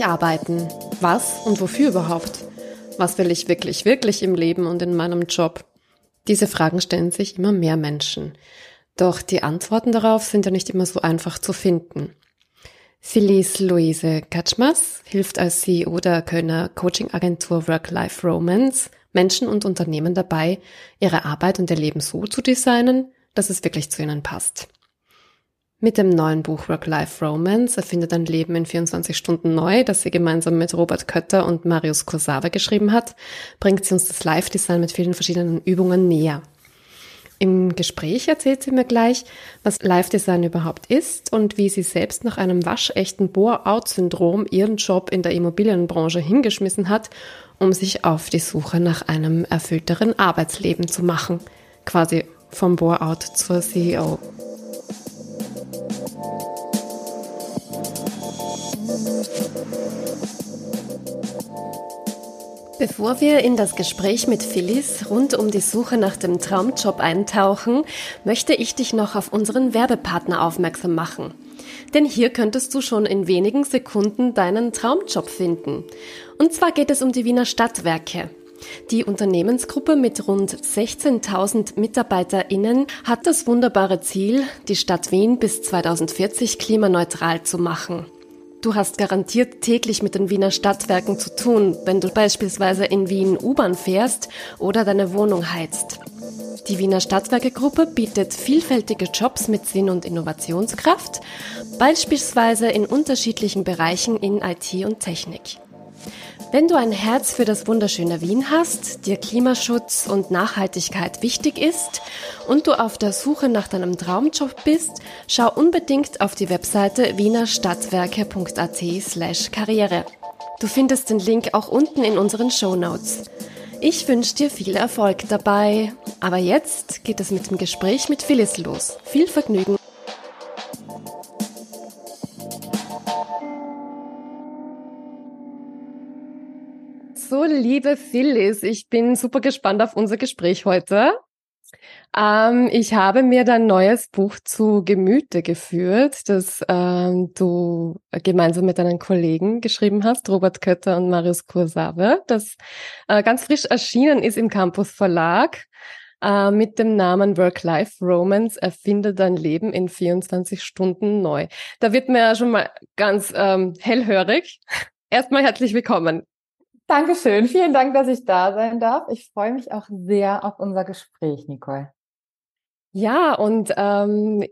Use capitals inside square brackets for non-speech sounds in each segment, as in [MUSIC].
Ich arbeiten? Was und wofür überhaupt? Was will ich wirklich, wirklich im Leben und in meinem Job? Diese Fragen stellen sich immer mehr Menschen. Doch die Antworten darauf sind ja nicht immer so einfach zu finden. Felice Luise Katschmas hilft als CEO der Kölner Coaching-Agentur Work-Life Romance Menschen und Unternehmen dabei, ihre Arbeit und ihr Leben so zu designen, dass es wirklich zu ihnen passt. Mit dem neuen Buch Work-Life Romance erfindet ein Leben in 24 Stunden neu, das sie gemeinsam mit Robert Kötter und Marius Kursave geschrieben hat, bringt sie uns das Live-Design mit vielen verschiedenen Übungen näher. Im Gespräch erzählt sie mir gleich, was Live-Design überhaupt ist und wie sie selbst nach einem waschechten Bore-out-Syndrom ihren Job in der Immobilienbranche hingeschmissen hat, um sich auf die Suche nach einem erfüllteren Arbeitsleben zu machen. Quasi vom Bore-out zur CEO. Bevor wir in das Gespräch mit Phyllis rund um die Suche nach dem Traumjob eintauchen, möchte ich dich noch auf unseren Werbepartner aufmerksam machen. Denn hier könntest du schon in wenigen Sekunden deinen Traumjob finden. Und zwar geht es um die Wiener Stadtwerke. Die Unternehmensgruppe mit rund 16.000 MitarbeiterInnen hat das wunderbare Ziel, die Stadt Wien bis 2040 klimaneutral zu machen. Du hast garantiert täglich mit den Wiener Stadtwerken zu tun, wenn du beispielsweise in Wien U-Bahn fährst oder deine Wohnung heizt. Die Wiener Stadtwerke Gruppe bietet vielfältige Jobs mit Sinn und Innovationskraft, beispielsweise in unterschiedlichen Bereichen in IT und Technik. Wenn du ein Herz für das wunderschöne Wien hast, dir Klimaschutz und Nachhaltigkeit wichtig ist und du auf der Suche nach deinem Traumjob bist, schau unbedingt auf die Webseite wienerstadtwerke.at slash karriere. Du findest den Link auch unten in unseren Show Notes. Ich wünsche dir viel Erfolg dabei. Aber jetzt geht es mit dem Gespräch mit Phyllis los. Viel Vergnügen. So, liebe Phyllis, ich bin super gespannt auf unser Gespräch heute. Ähm, ich habe mir dein neues Buch zu Gemüte geführt, das ähm, du gemeinsam mit deinen Kollegen geschrieben hast, Robert Kötter und Marius Kursave, das äh, ganz frisch erschienen ist im Campus Verlag äh, mit dem Namen Work-Life Romance erfinde dein Leben in 24 Stunden neu. Da wird mir ja schon mal ganz ähm, hellhörig. Erstmal herzlich willkommen. Dankeschön. Vielen Dank, dass ich da sein darf. Ich freue mich auch sehr auf unser Gespräch, Nicole. Ja, und ähm,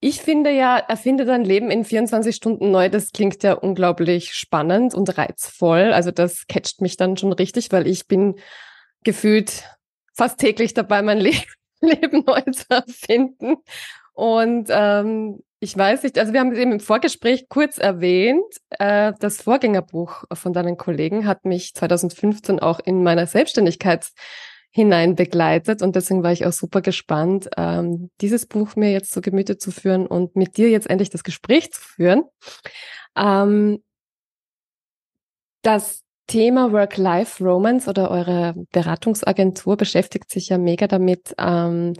ich finde ja, erfinde dein Leben in 24 Stunden neu. Das klingt ja unglaublich spannend und reizvoll. Also das catcht mich dann schon richtig, weil ich bin gefühlt fast täglich dabei, mein Le [LAUGHS] Leben neu zu erfinden. Und ähm, ich weiß nicht, also wir haben es eben im Vorgespräch kurz erwähnt. Äh, das Vorgängerbuch von deinen Kollegen hat mich 2015 auch in meiner Selbstständigkeit hinein begleitet und deswegen war ich auch super gespannt, ähm, dieses Buch mir jetzt zu Gemüte zu führen und mit dir jetzt endlich das Gespräch zu führen. Ähm, das Thema Work-Life-Romance oder eure Beratungsagentur beschäftigt sich ja mega damit, ähm,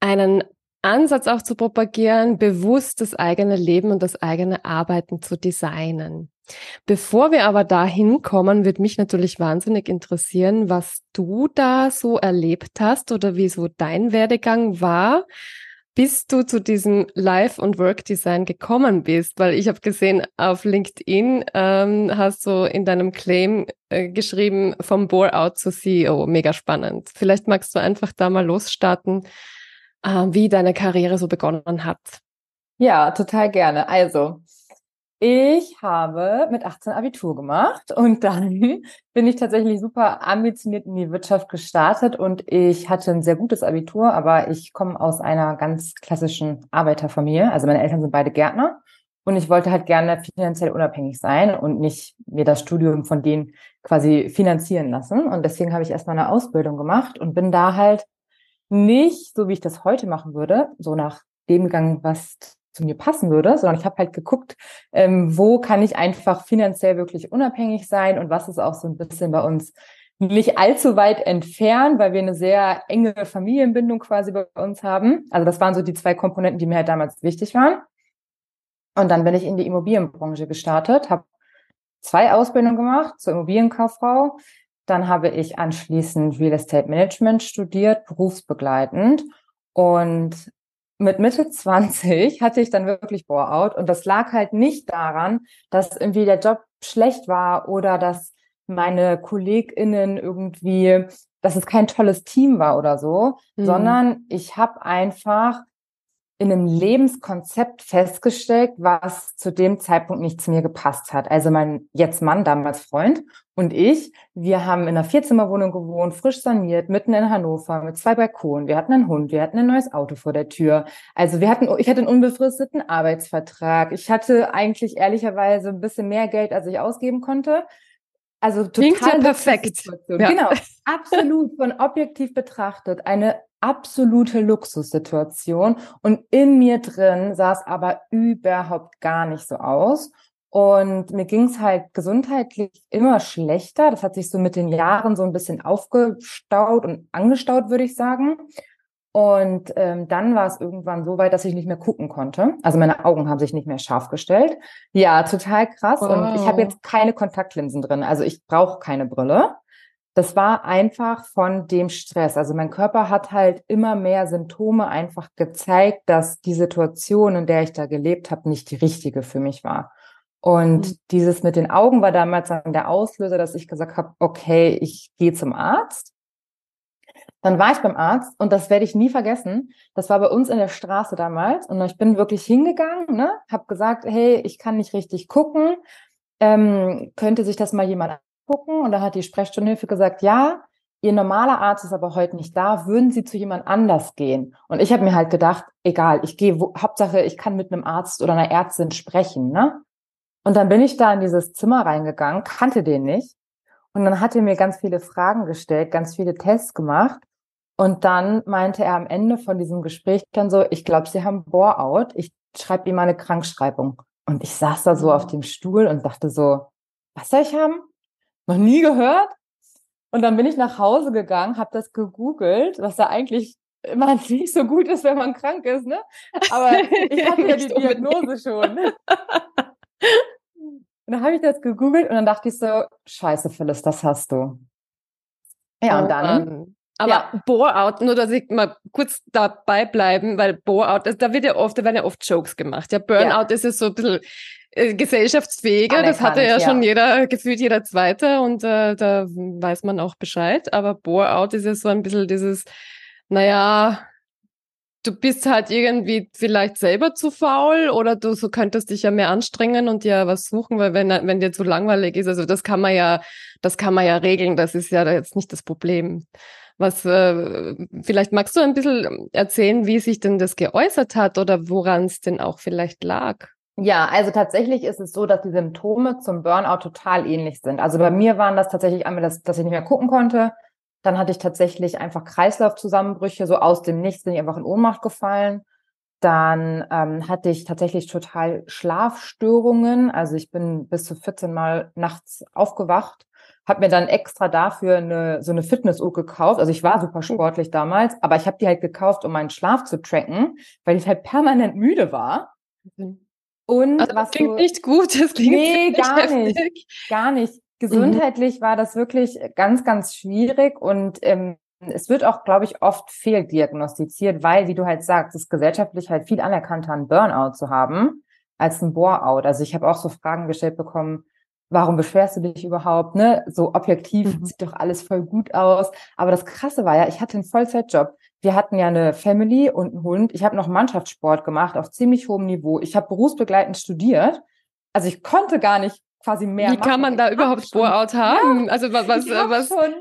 einen Ansatz auch zu propagieren, bewusst das eigene Leben und das eigene Arbeiten zu designen. Bevor wir aber dahin kommen, wird mich natürlich wahnsinnig interessieren, was du da so erlebt hast oder wie so dein Werdegang war, bis du zu diesem Life- und Work-Design gekommen bist. Weil ich habe gesehen, auf LinkedIn ähm, hast du in deinem Claim äh, geschrieben, vom Bore-out zu CEO. Mega spannend. Vielleicht magst du einfach da mal losstarten äh, wie deine Karriere so begonnen hat. Ja, total gerne. Also, ich habe mit 18 Abitur gemacht und [LAUGHS] dann bin ich tatsächlich super ambitioniert in die Wirtschaft gestartet und ich hatte ein sehr gutes Abitur, aber ich komme aus einer ganz klassischen Arbeiterfamilie. Also meine Eltern sind beide Gärtner und ich wollte halt gerne finanziell unabhängig sein und nicht mir das Studium von denen quasi finanzieren lassen. Und deswegen habe ich erstmal eine Ausbildung gemacht und bin da halt nicht, so wie ich das heute machen würde, so nach dem gegangen, was zu mir passen würde, sondern ich habe halt geguckt, ähm, wo kann ich einfach finanziell wirklich unabhängig sein und was ist auch so ein bisschen bei uns nicht allzu weit entfernt, weil wir eine sehr enge Familienbindung quasi bei uns haben. Also das waren so die zwei Komponenten, die mir halt damals wichtig waren. Und dann bin ich in die Immobilienbranche gestartet, habe zwei Ausbildungen gemacht zur Immobilienkauffrau. Dann habe ich anschließend Real Estate Management studiert, berufsbegleitend. Und mit Mitte [LAUGHS] 20 hatte ich dann wirklich Bore-out. Und das lag halt nicht daran, dass irgendwie der Job schlecht war oder dass meine KollegInnen irgendwie, dass es kein tolles Team war oder so, mhm. sondern ich habe einfach in einem Lebenskonzept festgestellt, was zu dem Zeitpunkt nicht zu mir gepasst hat. Also mein jetzt Mann, damals Freund und ich, wir haben in einer Vierzimmerwohnung gewohnt, frisch saniert, mitten in Hannover, mit zwei Balkonen. Wir hatten einen Hund, wir hatten ein neues Auto vor der Tür. Also wir hatten, ich hatte einen unbefristeten Arbeitsvertrag. Ich hatte eigentlich ehrlicherweise ein bisschen mehr Geld, als ich ausgeben konnte. Also total Klingt ja perfekt. Ja. Genau, [LAUGHS] absolut von objektiv betrachtet eine absolute Luxussituation und in mir drin sah es aber überhaupt gar nicht so aus. Und mir ging es halt gesundheitlich immer schlechter. Das hat sich so mit den Jahren so ein bisschen aufgestaut und angestaut, würde ich sagen. Und ähm, dann war es irgendwann so weit, dass ich nicht mehr gucken konnte. Also meine Augen haben sich nicht mehr scharf gestellt. Ja, total krass. Wow. Und ich habe jetzt keine Kontaktlinsen drin. Also ich brauche keine Brille das war einfach von dem Stress. Also mein Körper hat halt immer mehr Symptome einfach gezeigt, dass die Situation, in der ich da gelebt habe, nicht die richtige für mich war. Und mhm. dieses mit den Augen war damals dann der Auslöser, dass ich gesagt habe, okay, ich gehe zum Arzt. Dann war ich beim Arzt und das werde ich nie vergessen. Das war bei uns in der Straße damals und ich bin wirklich hingegangen, ne, habe gesagt, hey, ich kann nicht richtig gucken. Ähm, könnte sich das mal jemand gucken und da hat die Sprechstundenhilfe gesagt, ja, Ihr normaler Arzt ist aber heute nicht da, würden Sie zu jemand anders gehen? Und ich habe mir halt gedacht, egal, ich gehe, Hauptsache, ich kann mit einem Arzt oder einer Ärztin sprechen, ne? Und dann bin ich da in dieses Zimmer reingegangen, kannte den nicht. Und dann hat er mir ganz viele Fragen gestellt, ganz viele Tests gemacht. Und dann meinte er am Ende von diesem Gespräch dann so, ich glaube, Sie haben Bore-out, ich schreibe Ihnen mal eine Krankschreibung. Und ich saß da so auf dem Stuhl und dachte so, was soll ich haben? Noch nie gehört. Und dann bin ich nach Hause gegangen, habe das gegoogelt, was da eigentlich immer [LAUGHS] nicht so gut ist, wenn man krank ist, ne? Aber [LAUGHS] ich hatte ja die Diagnose schon. Und dann habe ich das gegoogelt und dann dachte ich so, scheiße, Phyllis, das hast du. Ja, und dann aber ja. Bore-out, nur dass ich mal kurz dabei bleiben, weil Bore-out, da wird ja oft, da werden ja oft Jokes gemacht. Ja, Burnout ja. ist es so ein bisschen äh, gesellschaftsfähiger, das hatte ja, ja, schon jeder, gefühlt jeder Zweite und äh, da weiß man auch Bescheid. Aber Bore-out ist ja so ein bisschen dieses, naja, du bist halt irgendwie vielleicht selber zu faul oder du so könntest dich ja mehr anstrengen und dir was suchen, weil wenn, wenn dir zu langweilig ist, also das kann man ja, das kann man ja regeln, das ist ja jetzt nicht das Problem. Was äh, vielleicht magst du ein bisschen erzählen, wie sich denn das geäußert hat oder woran es denn auch vielleicht lag? Ja, also tatsächlich ist es so, dass die Symptome zum Burnout total ähnlich sind. Also bei mir waren das tatsächlich einmal, dass, dass ich nicht mehr gucken konnte. Dann hatte ich tatsächlich einfach Kreislaufzusammenbrüche, so aus dem Nichts bin ich einfach in Ohnmacht gefallen. Dann ähm, hatte ich tatsächlich total Schlafstörungen. Also ich bin bis zu 14 Mal nachts aufgewacht habe mir dann extra dafür eine, so eine Fitnessuhr gekauft. Also ich war super sportlich damals, aber ich habe die halt gekauft, um meinen Schlaf zu tracken, weil ich halt permanent müde war. Mhm. Und also was klingt so, nicht gut, das klingt nee, gar heftig. nicht, gar nicht. Gesundheitlich mhm. war das wirklich ganz, ganz schwierig und ähm, es wird auch, glaube ich, oft fehldiagnostiziert, weil, wie du halt sagst, es ist gesellschaftlich halt viel anerkannter, einen Burnout zu haben als ein Bore-out. Also ich habe auch so Fragen gestellt bekommen, warum beschwerst du dich überhaupt, ne? So objektiv mhm. sieht doch alles voll gut aus. Aber das Krasse war ja, ich hatte einen Vollzeitjob. Wir hatten ja eine Family und einen Hund. Ich habe noch Mannschaftssport gemacht auf ziemlich hohem Niveau. Ich habe berufsbegleitend studiert. Also ich konnte gar nicht quasi mehr. Wie machen. kann man da ich überhaupt Sport haben? Ja, also was, was, was? Schon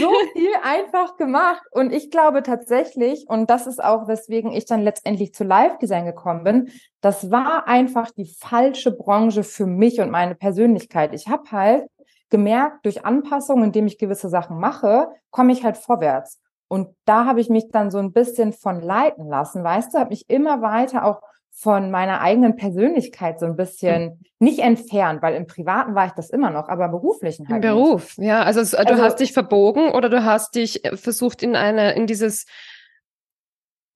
so viel einfach gemacht. Und ich glaube tatsächlich, und das ist auch, weswegen ich dann letztendlich zu Live-Design gekommen bin, das war einfach die falsche Branche für mich und meine Persönlichkeit. Ich habe halt gemerkt, durch Anpassungen, indem ich gewisse Sachen mache, komme ich halt vorwärts. Und da habe ich mich dann so ein bisschen von leiten lassen, weißt du, habe mich immer weiter auch von meiner eigenen Persönlichkeit so ein bisschen hm. nicht entfernt, weil im Privaten war ich das immer noch, aber beruflichen halt. Im Beruf, nicht. ja. Also, du also, hast dich verbogen oder du hast dich äh, versucht in eine, in dieses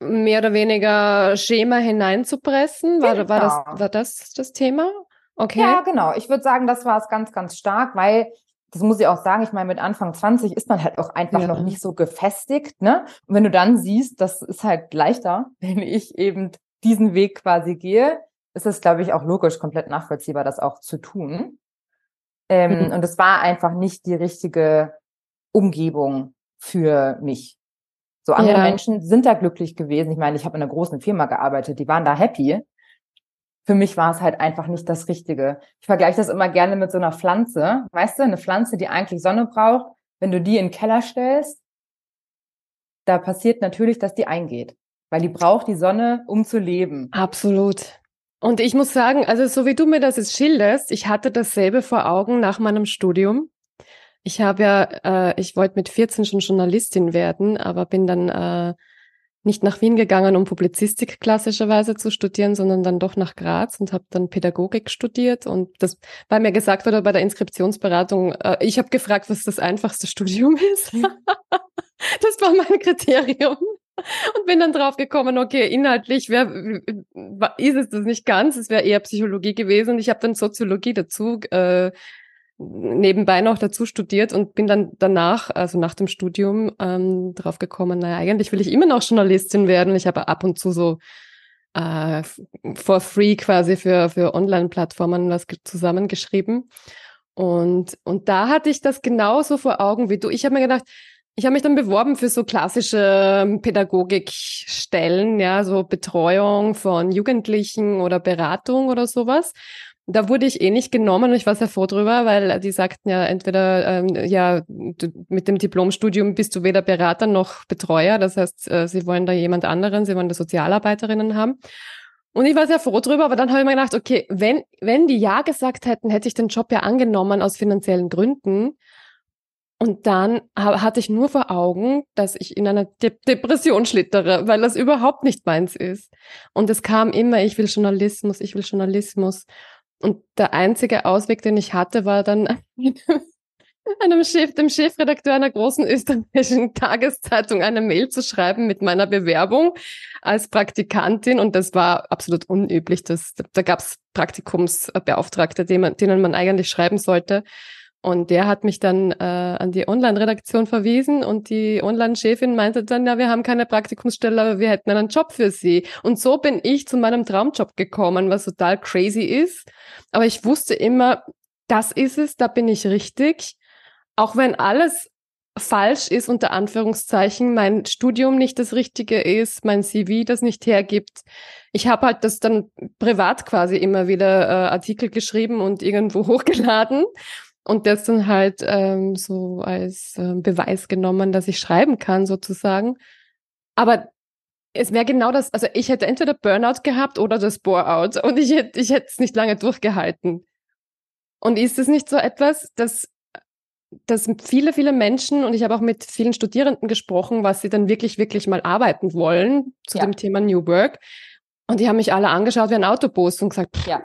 mehr oder weniger Schema hineinzupressen. War, genau. war, das, genau. war das das Thema? Okay. Ja, genau. Ich würde sagen, das war es ganz, ganz stark, weil das muss ich auch sagen, ich meine, mit Anfang 20 ist man halt auch einfach ja. noch nicht so gefestigt, ne? Und wenn du dann siehst, das ist halt leichter, [LAUGHS] wenn ich eben diesen Weg quasi gehe, ist es, glaube ich, auch logisch, komplett nachvollziehbar, das auch zu tun. Ähm, mhm. Und es war einfach nicht die richtige Umgebung für mich. So andere ja. Menschen sind da glücklich gewesen. Ich meine, ich habe in einer großen Firma gearbeitet, die waren da happy. Für mich war es halt einfach nicht das Richtige. Ich vergleiche das immer gerne mit so einer Pflanze. Weißt du, eine Pflanze, die eigentlich Sonne braucht, wenn du die in den Keller stellst, da passiert natürlich, dass die eingeht, weil die braucht die Sonne, um zu leben. Absolut. Und ich muss sagen, also so wie du mir das jetzt schilderst, ich hatte dasselbe vor Augen nach meinem Studium. Ich habe ja, äh, ich wollte mit 14 schon Journalistin werden, aber bin dann äh, nicht nach Wien gegangen, um Publizistik klassischerweise zu studieren, sondern dann doch nach Graz und habe dann Pädagogik studiert. Und das, weil mir gesagt wurde bei der Inskriptionsberatung, äh, ich habe gefragt, was das einfachste Studium [LAUGHS] ist. das war mein Kriterium [LAUGHS] und bin dann drauf gekommen, okay, inhaltlich wär, ist es das nicht ganz, es wäre eher Psychologie gewesen. Ich habe dann Soziologie dazu äh, nebenbei noch dazu studiert und bin dann danach, also nach dem Studium, ähm, drauf gekommen, naja, eigentlich will ich immer noch Journalistin werden. Ich habe ab und zu so äh, for free quasi für, für Online-Plattformen was zusammengeschrieben. Und, und da hatte ich das genauso vor Augen wie du. Ich habe mir gedacht, ich habe mich dann beworben für so klassische ähm, Pädagogikstellen, ja, so Betreuung von Jugendlichen oder Beratung oder sowas. Da wurde ich eh nicht genommen und ich war sehr froh drüber, weil die sagten ja entweder, ähm, ja, du, mit dem Diplomstudium bist du weder Berater noch Betreuer. Das heißt, äh, sie wollen da jemand anderen, sie wollen da Sozialarbeiterinnen haben. Und ich war sehr froh drüber, aber dann habe ich mir gedacht, okay, wenn, wenn die Ja gesagt hätten, hätte ich den Job ja angenommen aus finanziellen Gründen. Und dann hatte ich nur vor Augen, dass ich in einer De Depression schlittere, weil das überhaupt nicht meins ist. Und es kam immer, ich will Journalismus, ich will Journalismus. Und der einzige Ausweg, den ich hatte, war dann [LAUGHS] einem Chef, dem Chefredakteur einer großen österreichischen Tageszeitung eine Mail zu schreiben mit meiner Bewerbung als Praktikantin. Und das war absolut unüblich. Das, da gab es Praktikumsbeauftragte, denen man eigentlich schreiben sollte. Und der hat mich dann äh, an die Online-Redaktion verwiesen und die Online-Chefin meinte dann, ja, wir haben keine Praktikumsstelle, aber wir hätten einen Job für sie. Und so bin ich zu meinem Traumjob gekommen, was total crazy ist. Aber ich wusste immer, das ist es, da bin ich richtig. Auch wenn alles falsch ist, unter Anführungszeichen, mein Studium nicht das Richtige ist, mein CV das nicht hergibt. Ich habe halt das dann privat quasi immer wieder äh, Artikel geschrieben und irgendwo [LAUGHS] hochgeladen und das dann halt ähm, so als äh, Beweis genommen, dass ich schreiben kann sozusagen. Aber es wäre genau das, also ich hätte entweder Burnout gehabt oder das Bore-out und ich hätte ich hätte es nicht lange durchgehalten. Und ist es nicht so etwas, dass dass viele, viele Menschen, und ich habe auch mit vielen Studierenden gesprochen, was sie dann wirklich, wirklich mal arbeiten wollen zu ja. dem Thema New Work. Und die haben mich alle angeschaut wie ein Autobus und gesagt, ja.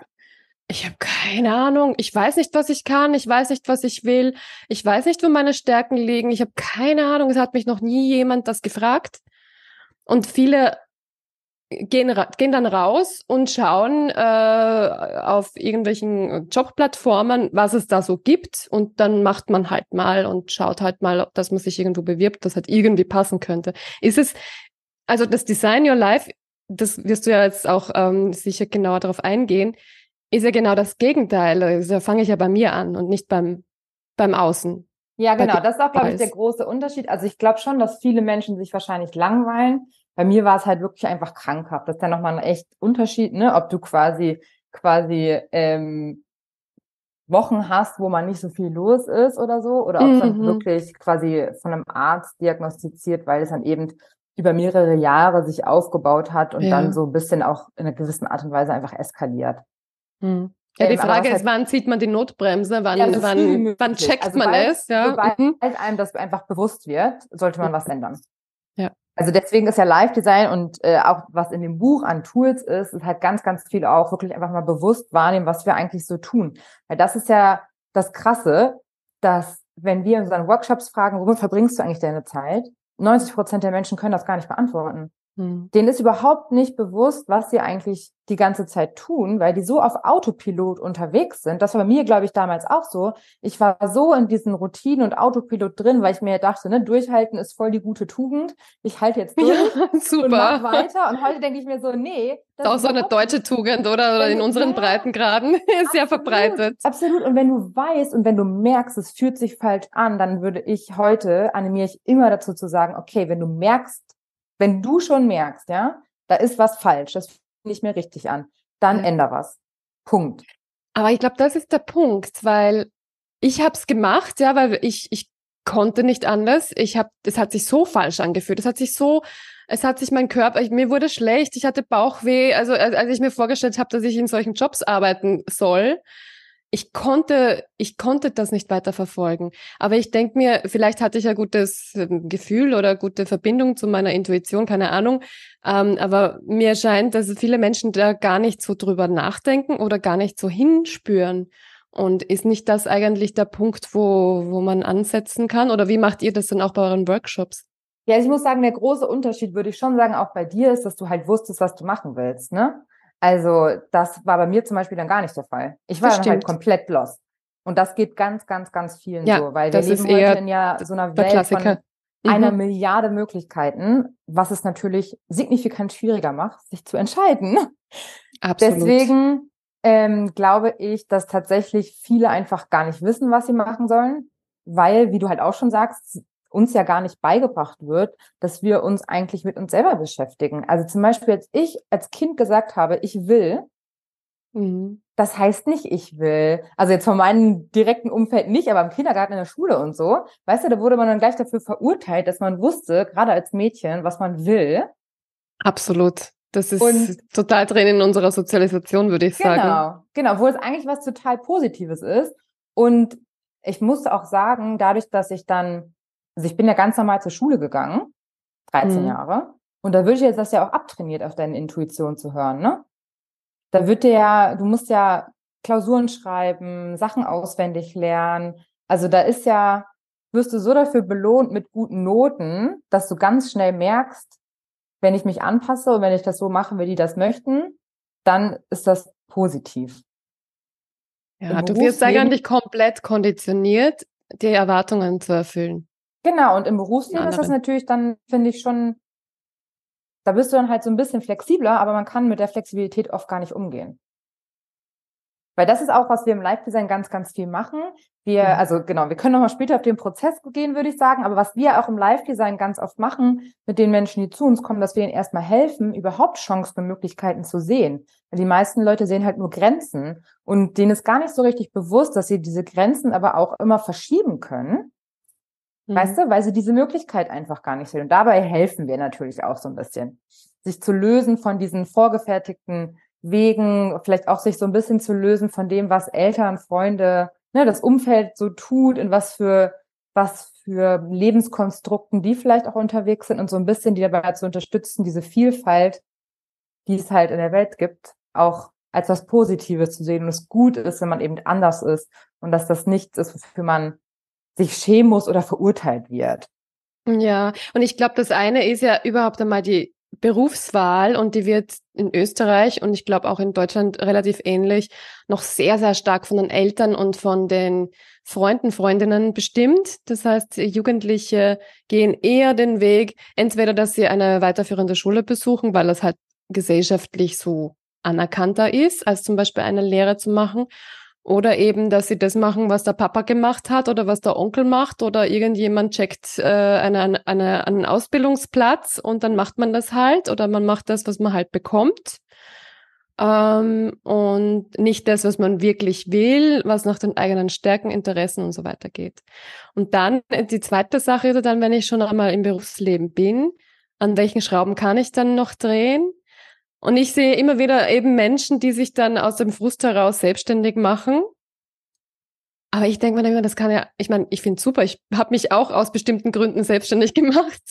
Ich habe keine Ahnung. Ich weiß nicht, was ich kann. Ich weiß nicht, was ich will. Ich weiß nicht, wo meine Stärken liegen. Ich habe keine Ahnung. Es hat mich noch nie jemand das gefragt. Und viele gehen, gehen dann raus und schauen äh, auf irgendwelchen Jobplattformen, was es da so gibt. Und dann macht man halt mal und schaut halt mal, dass man sich irgendwo bewirbt, das halt irgendwie passen könnte. Ist es, also das Design Your Life, das wirst du ja jetzt auch ähm, sicher genauer darauf eingehen, ist ja genau das Gegenteil. Also da fange ich ja bei mir an und nicht beim, beim Außen. Ja, genau. Das ist auch, glaube ich, der große Unterschied. Also ich glaube schon, dass viele Menschen sich wahrscheinlich langweilen. Bei mir war es halt wirklich einfach krankhaft. Das ist dann nochmal ein echt Unterschied, ne? Ob du quasi, quasi ähm, Wochen hast, wo man nicht so viel los ist oder so, oder ob es mhm. dann wirklich quasi von einem Arzt diagnostiziert, weil es dann eben über mehrere Jahre sich aufgebaut hat und ja. dann so ein bisschen auch in einer gewissen Art und Weise einfach eskaliert. Hm. Ja, die ähm, Frage ist, halt, wann zieht man die Notbremse? Wann, ja, wann, [LAUGHS] wann checkt also man es? Ja. Sobald mhm. einem das einfach bewusst wird, sollte man was ändern. Ja. Also deswegen ist ja Live-Design und äh, auch was in dem Buch an Tools ist, ist halt ganz, ganz viel auch wirklich einfach mal bewusst wahrnehmen, was wir eigentlich so tun. Weil das ist ja das Krasse, dass wenn wir in unseren Workshops fragen, womit verbringst du eigentlich deine Zeit? 90 Prozent der Menschen können das gar nicht beantworten. Hm. denen ist überhaupt nicht bewusst, was sie eigentlich die ganze Zeit tun, weil die so auf Autopilot unterwegs sind. Das war bei mir, glaube ich, damals auch so. Ich war so in diesen Routinen und Autopilot drin, weil ich mir dachte, ne, durchhalten ist voll die gute Tugend. Ich halte jetzt durch ja, super. [LAUGHS] und mach weiter. Und heute denke ich mir so, nee. Das ist auch so eine deutsche Tugend, oder? Oder in unseren [LAUGHS] ja, Breitengraden ist sehr verbreitet. Absolut. Und wenn du weißt und wenn du merkst, es fühlt sich falsch an, dann würde ich heute, animiere ich immer dazu zu sagen, okay, wenn du merkst, wenn du schon merkst, ja, da ist was falsch, das fühlt nicht mehr richtig an, dann ja. änder was. Punkt. Aber ich glaube, das ist der Punkt, weil ich habe es gemacht, ja, weil ich ich konnte nicht anders. Ich habe, es hat sich so falsch angefühlt. Es hat sich so, es hat sich mein Körper, ich, mir wurde schlecht, ich hatte Bauchweh. Also als ich mir vorgestellt habe, dass ich in solchen Jobs arbeiten soll, ich konnte, ich konnte das nicht weiter verfolgen. Aber ich denke mir, vielleicht hatte ich ein gutes ähm, Gefühl oder gute Verbindung zu meiner Intuition, keine Ahnung. Ähm, aber mir scheint, dass viele Menschen da gar nicht so drüber nachdenken oder gar nicht so hinspüren. Und ist nicht das eigentlich der Punkt, wo, wo man ansetzen kann? Oder wie macht ihr das denn auch bei euren Workshops? Ja, ich muss sagen, der große Unterschied würde ich schon sagen, auch bei dir ist, dass du halt wusstest, was du machen willst, ne? Also das war bei mir zum Beispiel dann gar nicht der Fall. Ich war halt komplett lost. Und das geht ganz, ganz, ganz vielen ja, so, weil wir leben heute in ja so einer Welt Klassiker. von einer mhm. Milliarde Möglichkeiten, was es natürlich signifikant schwieriger macht, sich zu entscheiden. Absolut. Deswegen ähm, glaube ich, dass tatsächlich viele einfach gar nicht wissen, was sie machen sollen, weil, wie du halt auch schon sagst, uns ja gar nicht beigebracht wird, dass wir uns eigentlich mit uns selber beschäftigen. Also zum Beispiel, als ich als Kind gesagt habe, ich will, mhm. das heißt nicht, ich will. Also jetzt von meinem direkten Umfeld nicht, aber im Kindergarten, in der Schule und so, weißt du, da wurde man dann gleich dafür verurteilt, dass man wusste, gerade als Mädchen, was man will. Absolut. Das ist und, total drin in unserer Sozialisation, würde ich sagen. Genau, genau, wo es eigentlich was total Positives ist. Und ich muss auch sagen, dadurch, dass ich dann also ich bin ja ganz normal zur Schule gegangen, 13 mhm. Jahre. Und da würde ich jetzt das ja auch abtrainiert, auf deine Intuition zu hören, ne? Da wird dir ja, du musst ja Klausuren schreiben, Sachen auswendig lernen. Also da ist ja, wirst du so dafür belohnt mit guten Noten, dass du ganz schnell merkst, wenn ich mich anpasse und wenn ich das so mache, wie die das möchten, dann ist das positiv. Ja, du wirst eigentlich komplett konditioniert, die Erwartungen zu erfüllen. Genau, und im Berufsleben ist das natürlich dann, finde ich, schon, da bist du dann halt so ein bisschen flexibler, aber man kann mit der Flexibilität oft gar nicht umgehen. Weil das ist auch, was wir im Live-Design ganz, ganz viel machen. Wir, mhm. also genau, wir können nochmal später auf den Prozess gehen, würde ich sagen, aber was wir auch im Live-Design ganz oft machen mit den Menschen, die zu uns kommen, dass wir ihnen erstmal helfen, überhaupt Chancen und Möglichkeiten zu sehen. Weil die meisten Leute sehen halt nur Grenzen und denen ist gar nicht so richtig bewusst, dass sie diese Grenzen aber auch immer verschieben können Mhm. Weißt du, weil sie diese Möglichkeit einfach gar nicht sehen. Und dabei helfen wir natürlich auch so ein bisschen, sich zu lösen von diesen vorgefertigten Wegen, vielleicht auch sich so ein bisschen zu lösen von dem, was Eltern, Freunde, ne, das Umfeld so tut, in was für, was für Lebenskonstrukten die vielleicht auch unterwegs sind und so ein bisschen die dabei zu unterstützen, diese Vielfalt, die es halt in der Welt gibt, auch als was Positives zu sehen und es gut ist, wenn man eben anders ist und dass das nichts ist, wofür man sich schämen muss oder verurteilt wird. Ja, und ich glaube, das eine ist ja überhaupt einmal die Berufswahl und die wird in Österreich und ich glaube auch in Deutschland relativ ähnlich noch sehr, sehr stark von den Eltern und von den Freunden, Freundinnen bestimmt. Das heißt, Jugendliche gehen eher den Weg, entweder, dass sie eine weiterführende Schule besuchen, weil das halt gesellschaftlich so anerkannter ist, als zum Beispiel eine Lehre zu machen, oder eben, dass sie das machen, was der Papa gemacht hat oder was der Onkel macht oder irgendjemand checkt äh, eine, eine, einen Ausbildungsplatz und dann macht man das halt oder man macht das, was man halt bekommt. Ähm, und nicht das, was man wirklich will, was nach den eigenen Stärken, Interessen und so weiter geht. Und dann die zweite Sache ist dann, wenn ich schon einmal im Berufsleben bin, an welchen Schrauben kann ich dann noch drehen? Und ich sehe immer wieder eben Menschen, die sich dann aus dem Frust heraus selbstständig machen. Aber ich denke mir immer, das kann ja, ich meine, ich finde super, ich habe mich auch aus bestimmten Gründen selbstständig [LAUGHS] gemacht.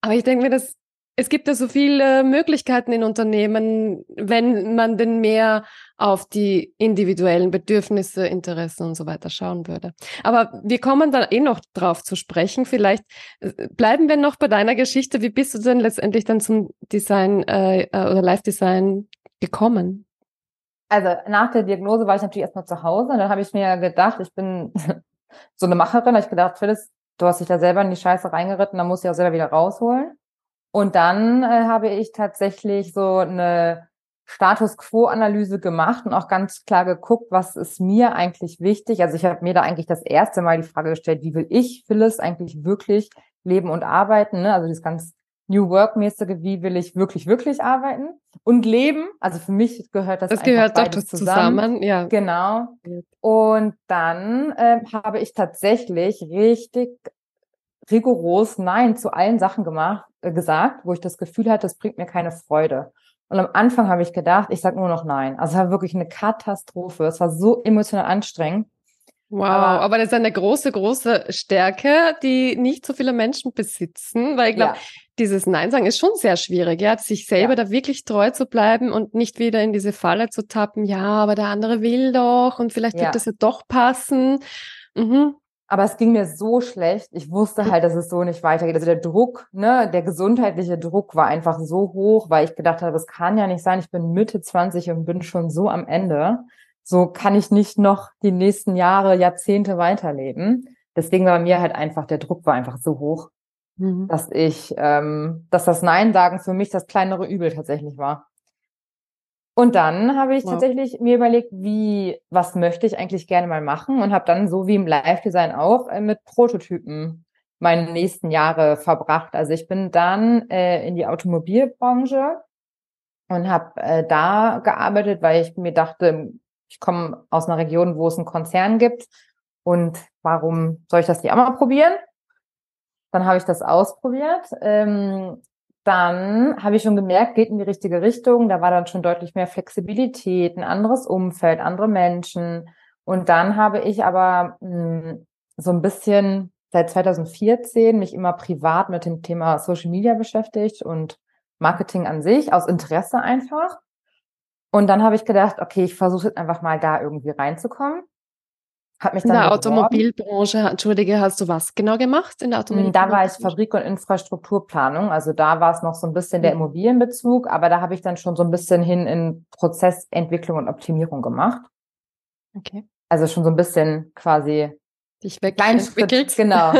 Aber ich denke mir, das es gibt ja so viele Möglichkeiten in Unternehmen, wenn man denn mehr auf die individuellen Bedürfnisse, Interessen und so weiter schauen würde. Aber wir kommen da eh noch drauf zu sprechen. Vielleicht äh, bleiben wir noch bei deiner Geschichte. Wie bist du denn letztendlich dann zum Design äh, äh oder Live Design gekommen? Also nach der Diagnose war ich natürlich erstmal zu Hause und dann habe ich mir gedacht, ich bin [LAUGHS] so eine Macherin, ich gedacht, Phyllis, du hast dich da selber in die Scheiße reingeritten, dann musst du auch selber wieder rausholen. Und dann äh, habe ich tatsächlich so eine Status Quo-Analyse gemacht und auch ganz klar geguckt, was ist mir eigentlich wichtig. Also ich habe mir da eigentlich das erste Mal die Frage gestellt, wie will ich, Phyllis, eigentlich wirklich leben und arbeiten? Ne? Also das ganz New Work-mäßige, wie will ich wirklich, wirklich arbeiten und leben? Also für mich gehört das, das gehört doch zusammen. zusammen. Ja. Genau. Und dann äh, habe ich tatsächlich richtig rigoros Nein zu allen Sachen gemacht, gesagt, wo ich das Gefühl hatte, das bringt mir keine Freude. Und am Anfang habe ich gedacht, ich sage nur noch Nein. Also es war wirklich eine Katastrophe. Es war so emotional anstrengend. Wow, aber, aber, das ist eine große, große Stärke, die nicht so viele Menschen besitzen, weil ich glaube, ja. dieses Nein sagen ist schon sehr schwierig, ja, sich selber ja. da wirklich treu zu bleiben und nicht wieder in diese Falle zu tappen, ja, aber der andere will doch und vielleicht wird das ja doch passen. Mhm. Aber es ging mir so schlecht. Ich wusste halt, dass es so nicht weitergeht. Also der Druck, ne, der gesundheitliche Druck war einfach so hoch, weil ich gedacht habe, das kann ja nicht sein. Ich bin Mitte 20 und bin schon so am Ende. So kann ich nicht noch die nächsten Jahre, Jahrzehnte weiterleben. Deswegen war bei mir halt einfach, der Druck war einfach so hoch, mhm. dass ich, ähm, dass das Nein sagen für mich das kleinere Übel tatsächlich war. Und dann habe ich wow. tatsächlich mir überlegt, wie, was möchte ich eigentlich gerne mal machen und habe dann so wie im Live-Design auch äh, mit Prototypen meine nächsten Jahre verbracht. Also ich bin dann äh, in die Automobilbranche und habe äh, da gearbeitet, weil ich mir dachte, ich komme aus einer Region, wo es einen Konzern gibt und warum soll ich das nicht auch mal probieren? Dann habe ich das ausprobiert. Ähm, dann habe ich schon gemerkt, geht in die richtige Richtung. Da war dann schon deutlich mehr Flexibilität, ein anderes Umfeld, andere Menschen. Und dann habe ich aber mh, hm, so ein bisschen seit 2014 mich immer privat mit dem Thema Social Media beschäftigt und Marketing an sich, aus Interesse einfach. Und dann habe ich gedacht, okay, ich versuche jetzt einfach mal da irgendwie reinzukommen. Hat mich dann in der Automobilbranche, entschuldige, hast du was genau gemacht in der Automobilbranche? Da war ich Fabrik- und Infrastrukturplanung. Also da war es noch so ein bisschen der mhm. Immobilienbezug, aber da habe ich dann schon so ein bisschen hin in Prozessentwicklung und Optimierung gemacht. Okay. Also schon so ein bisschen quasi dich wegentwickelt. [LAUGHS] Genau.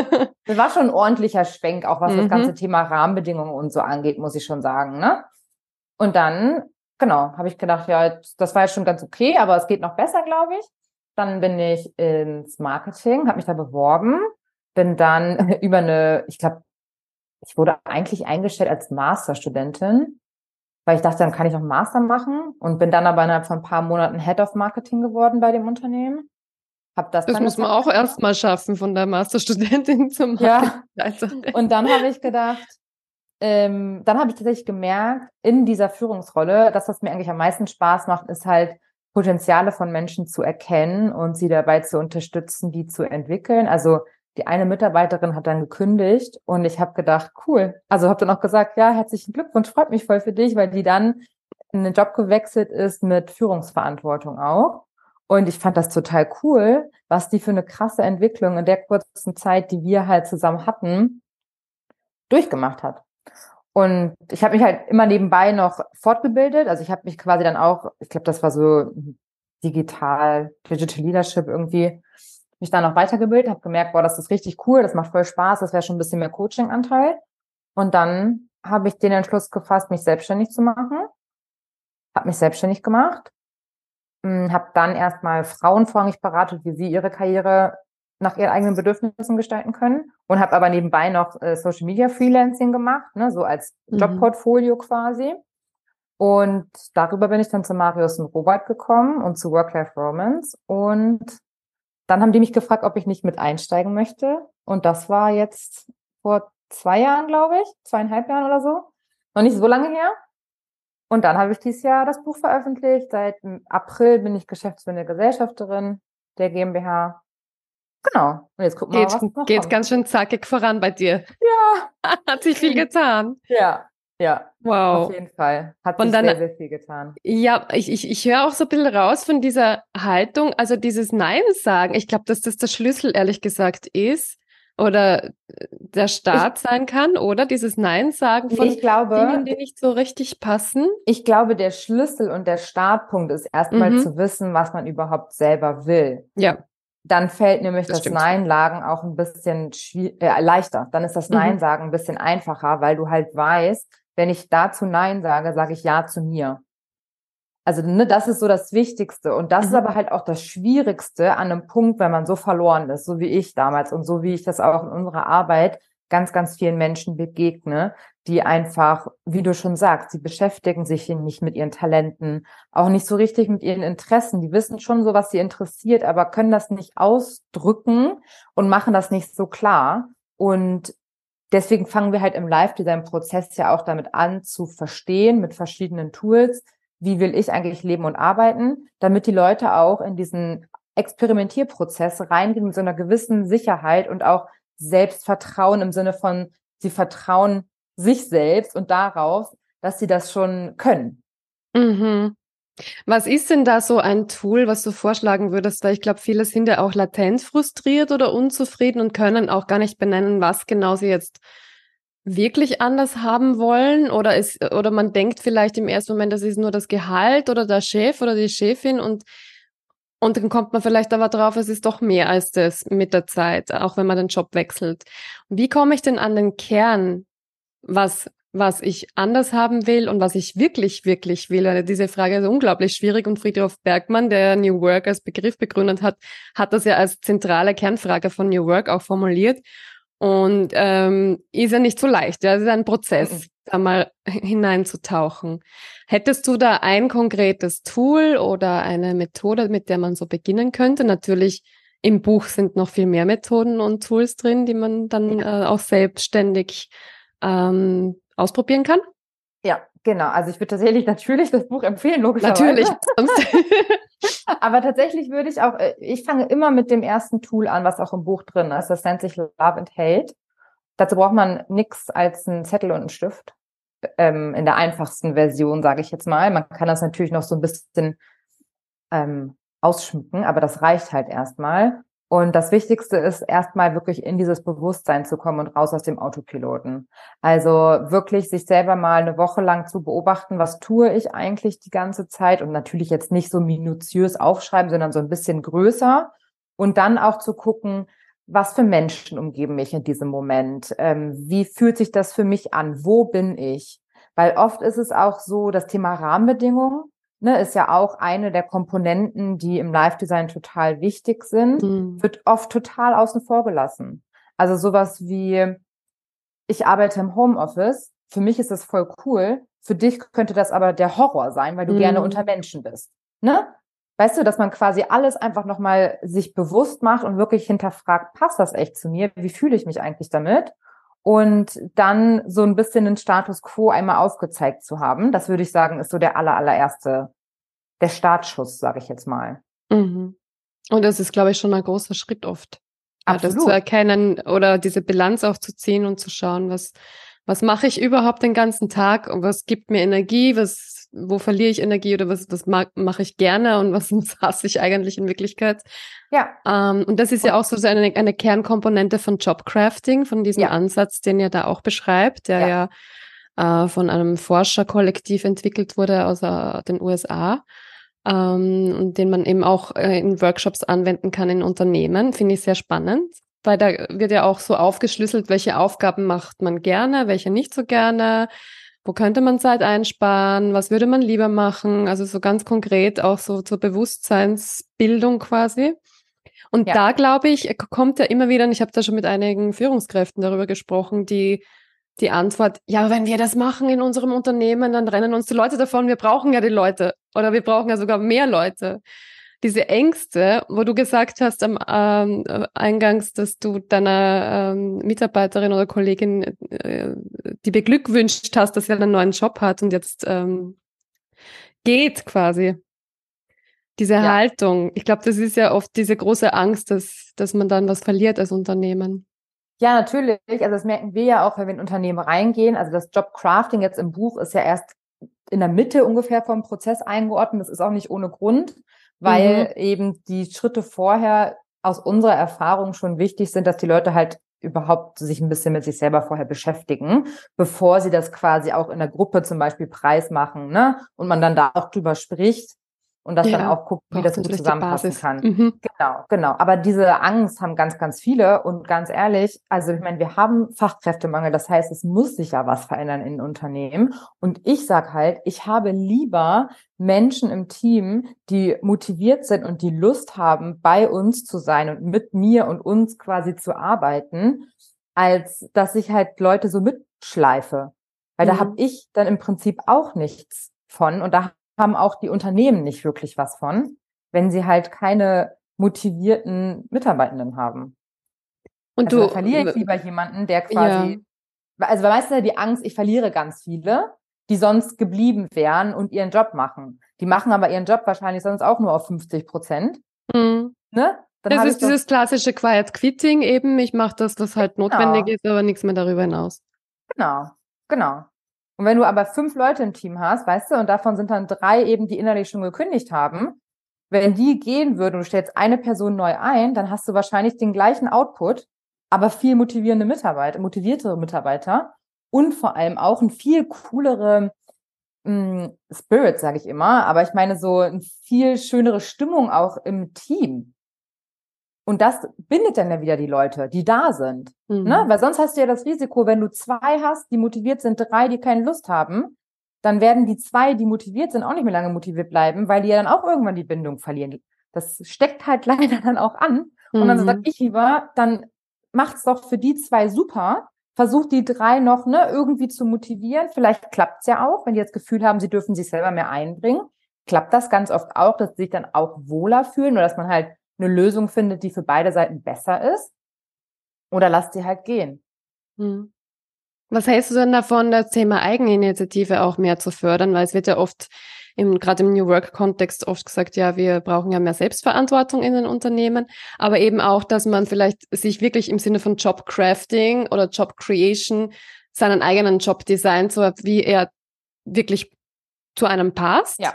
Das war schon ein ordentlicher Schwenk, auch was mhm. das ganze Thema Rahmenbedingungen und so angeht, muss ich schon sagen. Ne? Und dann, genau, habe ich gedacht, ja, das war jetzt schon ganz okay, aber es geht noch besser, glaube ich. Dann bin ich ins Marketing, habe mich da beworben, bin dann [LAUGHS] über eine, ich glaube, ich wurde eigentlich eingestellt als Masterstudentin, weil ich dachte, dann kann ich noch Master machen und bin dann aber innerhalb von ein paar Monaten Head of Marketing geworden bei dem Unternehmen. Hab das das muss man auch erstmal schaffen, von der Masterstudentin [LAUGHS] zum Ja. Und dann habe ich gedacht, ähm, dann habe ich tatsächlich gemerkt, in dieser Führungsrolle, dass was mir eigentlich am meisten Spaß macht, ist halt Potenziale von Menschen zu erkennen und sie dabei zu unterstützen, die zu entwickeln. Also die eine Mitarbeiterin hat dann gekündigt und ich habe gedacht, cool. Also habe dann auch gesagt, ja, herzlichen Glückwunsch, freut mich voll für dich, weil die dann in den Job gewechselt ist mit Führungsverantwortung auch. Und ich fand das total cool, was die für eine krasse Entwicklung in der kurzen Zeit, die wir halt zusammen hatten, durchgemacht hat. Und ich habe mich halt immer nebenbei noch fortgebildet. Also ich habe mich quasi dann auch, ich glaube, das war so digital, Digital Leadership irgendwie, mich dann noch weitergebildet, habe gemerkt, boah, das ist richtig cool, das macht voll Spaß, das wäre schon ein bisschen mehr Coaching-Anteil. Und dann habe ich den Entschluss gefasst, mich selbstständig zu machen. Habe mich selbstständig gemacht. Hm, habe dann erstmal Frauen vorrangig beratet, wie sie ihre Karriere nach ihren eigenen Bedürfnissen gestalten können und habe aber nebenbei noch äh, Social Media Freelancing gemacht, ne, so als mhm. Jobportfolio quasi. Und darüber bin ich dann zu Marius und Robert gekommen und zu Work-Life Romance. Und dann haben die mich gefragt, ob ich nicht mit einsteigen möchte. Und das war jetzt vor zwei Jahren, glaube ich, zweieinhalb Jahren oder so. Noch nicht so lange her. Und dann habe ich dieses Jahr das Buch veröffentlicht. Seit April bin ich geschäftsführende Gesellschafterin der GmbH Genau. Und jetzt gucken wir mal, was Geht kommt. ganz schön zackig voran bei dir. Ja. [LAUGHS] Hat sich viel getan. Ja. Ja, Wow. auf jeden Fall. Hat sich deiner, sehr, sehr viel getan. ja, ich, ich, ich höre auch so ein bisschen raus von dieser Haltung, also dieses Nein sagen. Ich glaube, dass das der Schlüssel, ehrlich gesagt, ist oder äh, der Ich, Start sein kann, oder? Dieses Nein sagen von ich glaube, Dingen, die nicht so richtig passen. ich glaube, der Schlüssel und der Startpunkt ist erstmal Mhm. zu wissen, was man überhaupt selber will. Ja, Dann fällt nämlich das das stimmt. Nein sagen auch ein bisschen äh, leichter. Dann ist das Nein Mhm. sagen ein bisschen einfacher, weil du halt weißt, wenn ich dazu Nein sage, sage ich Ja zu mir. Also, ne, das ist so das Wichtigste. Und das ist Mhm. aber halt auch das Schwierigste an einem Punkt, wenn man so verloren ist, so wie ich damals und so wie ich das auch in unserer Arbeit ganz, ganz vielen Menschen begegne, die einfach, wie du schon sagst, sie beschäftigen sich nicht mit ihren Talenten, auch nicht so richtig mit ihren Interessen. Die wissen schon so, was sie interessiert, aber können das nicht ausdrücken und machen das nicht so klar. Und deswegen fangen wir halt im Live-Design-Prozess ja auch damit an zu verstehen mit verschiedenen Tools, wie will ich eigentlich leben und arbeiten, damit die Leute auch in diesen Experimentierprozess reingehen mit so einer gewissen Sicherheit und auch Selbstvertrauen im Sinne von, sie vertrauen sich selbst und darauf, dass sie das schon können. Mhm. Was ist denn da so ein Tool, was du vorschlagen würdest? Weil ich glaube, viele sind ja auch latent frustriert oder unzufrieden und können auch gar nicht benennen, was genau sie jetzt wirklich anders haben wollen. Oder ist, oder man denkt vielleicht im ersten Moment, das ist nur das Gehalt oder der Chef oder die Chefin und, und dann kommt man vielleicht aber drauf, es ist doch mehr als das mit der Zeit, auch wenn man den Job wechselt. Wie komme ich denn an den Kern, was was ich anders haben will und was ich wirklich, wirklich will. Weil diese Frage ist unglaublich schwierig und Friedhof Bergmann, der New Work als Begriff begründet hat, hat das ja als zentrale Kernfrage von New Work auch formuliert. Und ähm, ist ja nicht so leicht. Ja, es ist ein Prozess, Mhm. Da mal [LAUGHS] hineinzutauchen. Hättest du da ein konkretes Tool oder eine Methode, mit der man so beginnen könnte? Natürlich im Buch sind noch viel mehr Methoden und Tools drin, die man dann äh, auch selbstständig ähm, ausprobieren kann? Ja, genau. Also ich würde tatsächlich [LAUGHS] natürlich das Buch empfehlen, logischerweise. Natürlich. [LAUGHS] Aber tatsächlich würde ich auch, äh, ich fange immer mit dem ersten Tool an, was auch im Buch drin ist. Das nennt sich Love and Hate. Dazu braucht man nix als einen Zettel und einen Stift. Ähm, in der einfachsten Version, sage ich jetzt mal. Man kann das natürlich noch so ein bisschen ähm, ausschmücken, aber das reicht halt erstmal. Und das Wichtigste ist erstmal wirklich in dieses Bewusstsein zu kommen und raus aus dem Autopiloten. Also wirklich sich selber mal eine Woche lang zu beobachten, was tue ich eigentlich die ganze Zeit und natürlich jetzt nicht so minutiös aufschreiben, sondern so ein bisschen größer und dann auch zu gucken, was für Menschen umgeben mich in diesem Moment? Ähm, wie fühlt sich das für mich an? Wo bin ich? Weil oft ist es auch so, das Thema Rahmenbedingungen ne, ist ja auch eine der Komponenten, die im Live-Design total wichtig sind, Hm. wird oft total außen vor gelassen. Also sowas wie, ich arbeite im Homeoffice, für mich ist das voll cool, für dich könnte das aber der Horror sein, weil du gerne Mhm. unter Menschen bist. Ne? Weißt du, dass man quasi alles einfach nochmal sich bewusst macht und wirklich hinterfragt, passt das echt zu mir? Wie fühle ich mich eigentlich damit? Und dann so ein bisschen den Status quo einmal aufgezeigt zu haben, das würde ich sagen, ist so der aller, allererste, der Startschuss, sage ich jetzt mal. Mhm. Und das ist, glaube ich, schon ein großer Schritt oft. Ja, das zu Absolut. erkennen oder diese Bilanz auch zu ziehen und zu schauen, was, was mache ich überhaupt den ganzen Tag und was gibt mir Energie, was, wo verliere ich Energie oder was, was mache ich gerne und was, [LAUGHS] hasse ich eigentlich in Wirklichkeit. Ja, Ähm, und das ist ja auch so eine, eine Kernkomponente von Jobcrafting, von diesem Ja. Ansatz, den ihr da auch beschreibt, der ja, äh, von einem Forscherkollektiv entwickelt wurde aus äh, den USA ähm, und den man eben auch äh, in Workshops anwenden kann in Unternehmen. Finde ich sehr spannend, weil da wird ja auch so aufgeschlüsselt, welche Aufgaben macht man gerne, welche nicht so gerne. Wo könnte man Zeit einsparen? Was würde man lieber machen? Also so ganz konkret auch so zur Bewusstseinsbildung quasi. Und Ja. da glaube ich, kommt ja immer wieder, und ich habe da schon mit einigen Führungskräften darüber gesprochen, die die Antwort, ja, wenn wir das machen in unserem Unternehmen, dann rennen uns die Leute davon, wir brauchen ja die Leute oder wir brauchen ja sogar mehr Leute. Diese Ängste, wo du gesagt hast am ähm, äh, Eingangs, dass du deiner ähm, Mitarbeiterin oder Kollegin äh, die beglückwünscht hast, dass sie einen neuen Job hat und jetzt ähm, geht quasi. Diese Ja. Haltung, ich glaube, das ist ja oft diese große Angst, dass, dass man dann was verliert als Unternehmen. Ja, natürlich. Also das merken wir ja auch, wenn wir in Unternehmen reingehen. Also das Job Crafting jetzt im Buch ist ja erst in der Mitte ungefähr vom Prozess eingeordnet. Das ist auch nicht ohne Grund, weil mhm. eben die Schritte vorher aus unserer Erfahrung schon wichtig sind, dass die Leute halt überhaupt sich ein bisschen mit sich selber vorher beschäftigen, bevor sie das quasi auch in der Gruppe zum Beispiel preis machen, ne? Und man dann da auch drüber spricht und das ja, dann auch guckt, wie das gut zusammenpassen kann. Mhm. Genau, genau. Aber diese Angst haben ganz, ganz viele und ganz ehrlich, also ich meine, wir haben Fachkräftemangel, das heißt, es muss sich ja was verändern in Unternehmen. Und ich sag halt, ich habe lieber Menschen im Team, die motiviert sind und die Lust haben, bei uns zu sein und mit mir und uns quasi zu arbeiten, als dass ich halt Leute so mitschleife. Weil mhm. da habe ich dann im Prinzip auch nichts von und da haben auch die Unternehmen nicht wirklich was von, wenn sie halt keine motivierten Mitarbeitenden haben. Und also du verliere ich lieber jemanden, der quasi, ja. also meistens die Angst, ich verliere ganz viele, die sonst geblieben wären und ihren Job machen. Die machen aber ihren Job wahrscheinlich sonst auch nur auf 50 Prozent. Mhm. Ne? Dann das ist dieses klassische Quiet Quitting eben. Ich mache das, was halt genau. notwendig ist, aber nichts mehr darüber hinaus. Genau, genau. Und wenn du aber fünf Leute im Team hast, weißt du, und davon sind dann drei eben, die innerlich schon gekündigt haben, wenn die gehen würden und du stellst eine Person neu ein, dann hast du wahrscheinlich den gleichen Output, aber viel motivierende Mitarbeiter, motiviertere Mitarbeiter und vor allem auch ein viel coolere mh, hm, Spirit, sage ich immer. Aber ich meine so eine viel schönere Stimmung auch im Team. Und das bindet dann ja wieder die Leute, die da sind. Ne? Mhm. Ne? Weil sonst hast du ja das Risiko, wenn du zwei hast, die motiviert sind, drei, die keine Lust haben, dann werden die zwei, die motiviert sind, auch nicht mehr lange motiviert bleiben, weil die ja dann auch irgendwann die Bindung verlieren. Das steckt halt [LAUGHS] leider dann auch an. Mhm. Und dann mhm. sag ich lieber, dann macht's doch für die zwei super. Versucht die drei noch ne, irgendwie zu motivieren. Vielleicht klappt's ja auch, wenn die das Gefühl haben, sie dürfen sich selber mehr einbringen. Klappt das ganz oft auch, dass sie sich dann auch wohler fühlen oder dass man halt eine Lösung findet, die für beide Seiten besser ist. Oder lasst sie halt gehen. Hm. Was hältst du denn davon, das Thema Eigeninitiative auch mehr zu fördern? Weil es wird ja oft, im, gerade im New Work-Kontext oft gesagt, ja, wir brauchen ja mehr Selbstverantwortung in den Unternehmen, aber eben auch, dass man vielleicht sich wirklich im Sinne von Job Crafting oder Job Creation seinen eigenen Job designt, so wie er wirklich zu einem passt. Ja.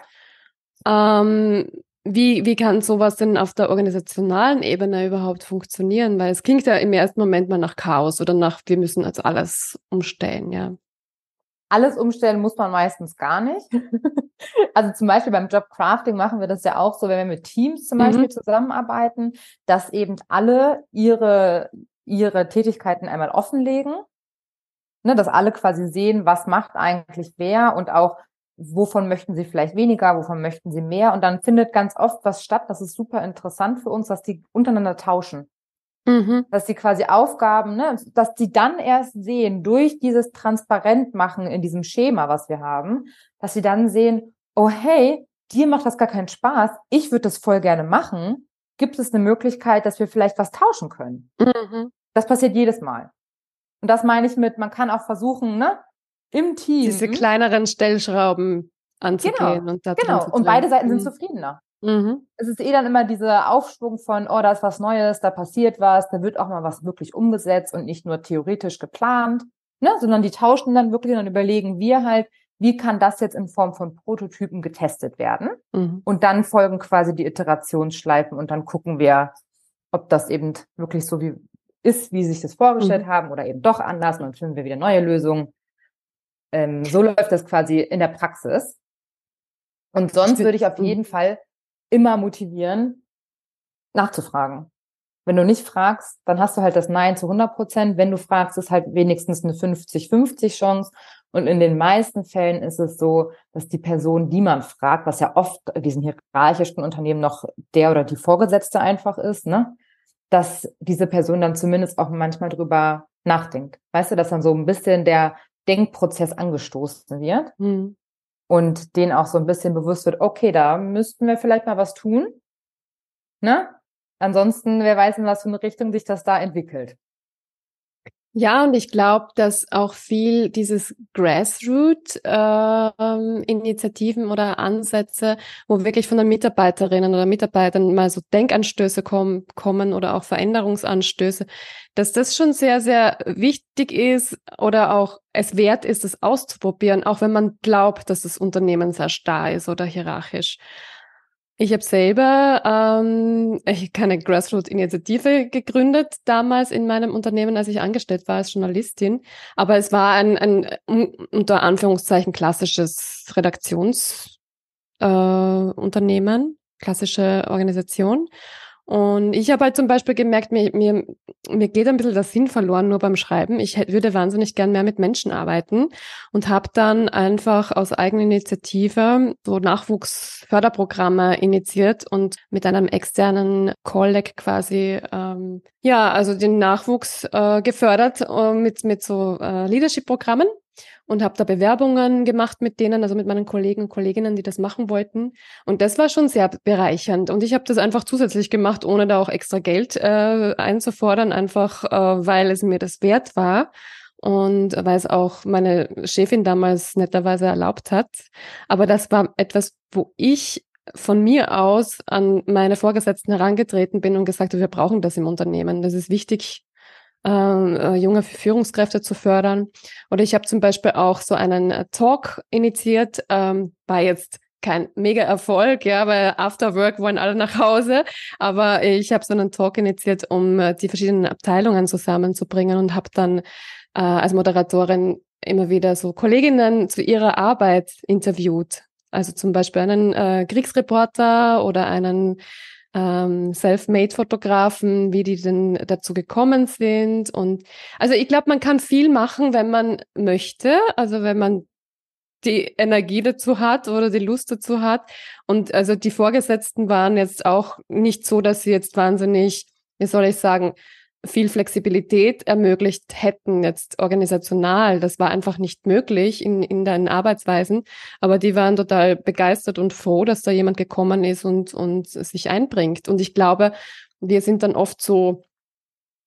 Ähm, wie, wie kann sowas denn auf der organisationalen Ebene überhaupt funktionieren? Weil es klingt ja im ersten Moment mal nach Chaos oder nach, wir müssen also alles umstellen, ja. Alles umstellen muss man meistens gar nicht. [LAUGHS] also zum Beispiel beim Job Crafting machen wir das ja auch so, wenn wir mit Teams zum mhm. Beispiel zusammenarbeiten, dass eben alle ihre, ihre Tätigkeiten einmal offenlegen. Ne, dass alle quasi sehen, was macht eigentlich wer und auch wovon möchten sie vielleicht weniger, wovon möchten sie mehr. Und dann findet ganz oft was statt, das ist super interessant für uns, dass die untereinander tauschen. Mhm. Dass sie quasi Aufgaben, ne, dass die dann erst sehen, durch dieses Transparentmachen in diesem Schema, was wir haben, dass sie dann sehen, oh hey, dir macht das gar keinen Spaß, ich würde das voll gerne machen. Gibt es eine Möglichkeit, dass wir vielleicht was tauschen können? Mhm. Das passiert jedes Mal. Und das meine ich mit, man kann auch versuchen, ne, im Team. Diese kleineren Stellschrauben anzugehen genau, und Genau, und beide Seiten sind mhm. zufriedener. Mhm. Es ist eh dann immer dieser Aufschwung von, oh, da ist was Neues, da passiert was, da wird auch mal was wirklich umgesetzt und nicht nur theoretisch geplant, ne, sondern die tauschen dann wirklich und überlegen wir halt, wie kann das jetzt in Form von Prototypen getestet werden? Mhm. Und dann folgen quasi die Iterationsschleifen und dann gucken wir, ob das eben wirklich so wie ist, wie sich das vorgestellt mhm. haben oder eben doch anders und dann finden wir wieder neue Lösungen. Ähm, so läuft das quasi in der Praxis. Und sonst würde ich auf jeden Fall immer motivieren, nachzufragen. Wenn du nicht fragst, dann hast du halt das Nein zu 100 Prozent. Wenn du fragst, ist halt wenigstens eine 50-50 Chance. Und in den meisten Fällen ist es so, dass die Person, die man fragt, was ja oft in diesen hierarchischen Unternehmen noch der oder die Vorgesetzte einfach ist, ne, dass diese Person dann zumindest auch manchmal drüber nachdenkt. Weißt du, dass dann so ein bisschen der Denkprozess angestoßen wird mhm. und denen auch so ein bisschen bewusst wird, okay, da müssten wir vielleicht mal was tun. Ne? Ansonsten, wer weiß, in was für eine Richtung sich das da entwickelt. Ja, und ich glaube, dass auch viel dieses Grassroot-Initiativen ähm, oder Ansätze, wo wirklich von den Mitarbeiterinnen oder Mitarbeitern mal so Denkanstöße kommen, kommen oder auch Veränderungsanstöße, dass das schon sehr, sehr wichtig ist oder auch es wert ist, das auszuprobieren, auch wenn man glaubt, dass das Unternehmen sehr starr ist oder hierarchisch. Ich habe selber ähm, keine Grassroot-Initiative gegründet damals in meinem Unternehmen, als ich angestellt war als Journalistin. Aber es war ein, ein unter Anführungszeichen klassisches Redaktionsunternehmen, äh, klassische Organisation. Und ich habe halt zum Beispiel gemerkt, mir, mir, mir geht ein bisschen der Sinn verloren nur beim Schreiben. Ich hätte, würde wahnsinnig gern mehr mit Menschen arbeiten und habe dann einfach aus eigener Initiative so Nachwuchsförderprogramme initiiert und mit einem externen Colleague quasi ähm, ja also den Nachwuchs äh, gefördert äh, mit mit so äh, Leadership-Programmen und habe da Bewerbungen gemacht mit denen, also mit meinen Kollegen und Kolleginnen, die das machen wollten. Und das war schon sehr bereichernd. Und ich habe das einfach zusätzlich gemacht, ohne da auch extra Geld äh, einzufordern, einfach äh, weil es mir das wert war und weil es auch meine Chefin damals netterweise erlaubt hat. Aber das war etwas, wo ich von mir aus an meine Vorgesetzten herangetreten bin und gesagt habe, wir brauchen das im Unternehmen. Das ist wichtig, äh, junge Führungskräfte zu fördern. Oder ich habe zum Beispiel auch so einen äh, Talk initiiert, ähm, war jetzt kein mega Erfolg, ja, weil After Work wollen alle nach Hause. Aber ich habe so einen Talk initiiert, um äh, die verschiedenen Abteilungen zusammenzubringen und habe dann äh, als Moderatorin immer wieder so Kolleginnen zu ihrer Arbeit interviewt. Also zum Beispiel einen äh, Kriegsreporter oder einen ähm, Self-Made-Fotografen, wie die denn dazu gekommen sind. Und also ich glaube, man kann viel machen, wenn man möchte, also wenn man die Energie dazu hat oder die Lust dazu hat. Und also die Vorgesetzten waren jetzt auch nicht so, dass sie jetzt wahnsinnig, wie soll ich sagen, viel Flexibilität ermöglicht hätten, jetzt organisational. Das war einfach nicht möglich in, in deinen Arbeitsweisen. Aber die waren total begeistert und froh, dass da jemand gekommen ist und, und sich einbringt. Und ich glaube, wir sind dann oft so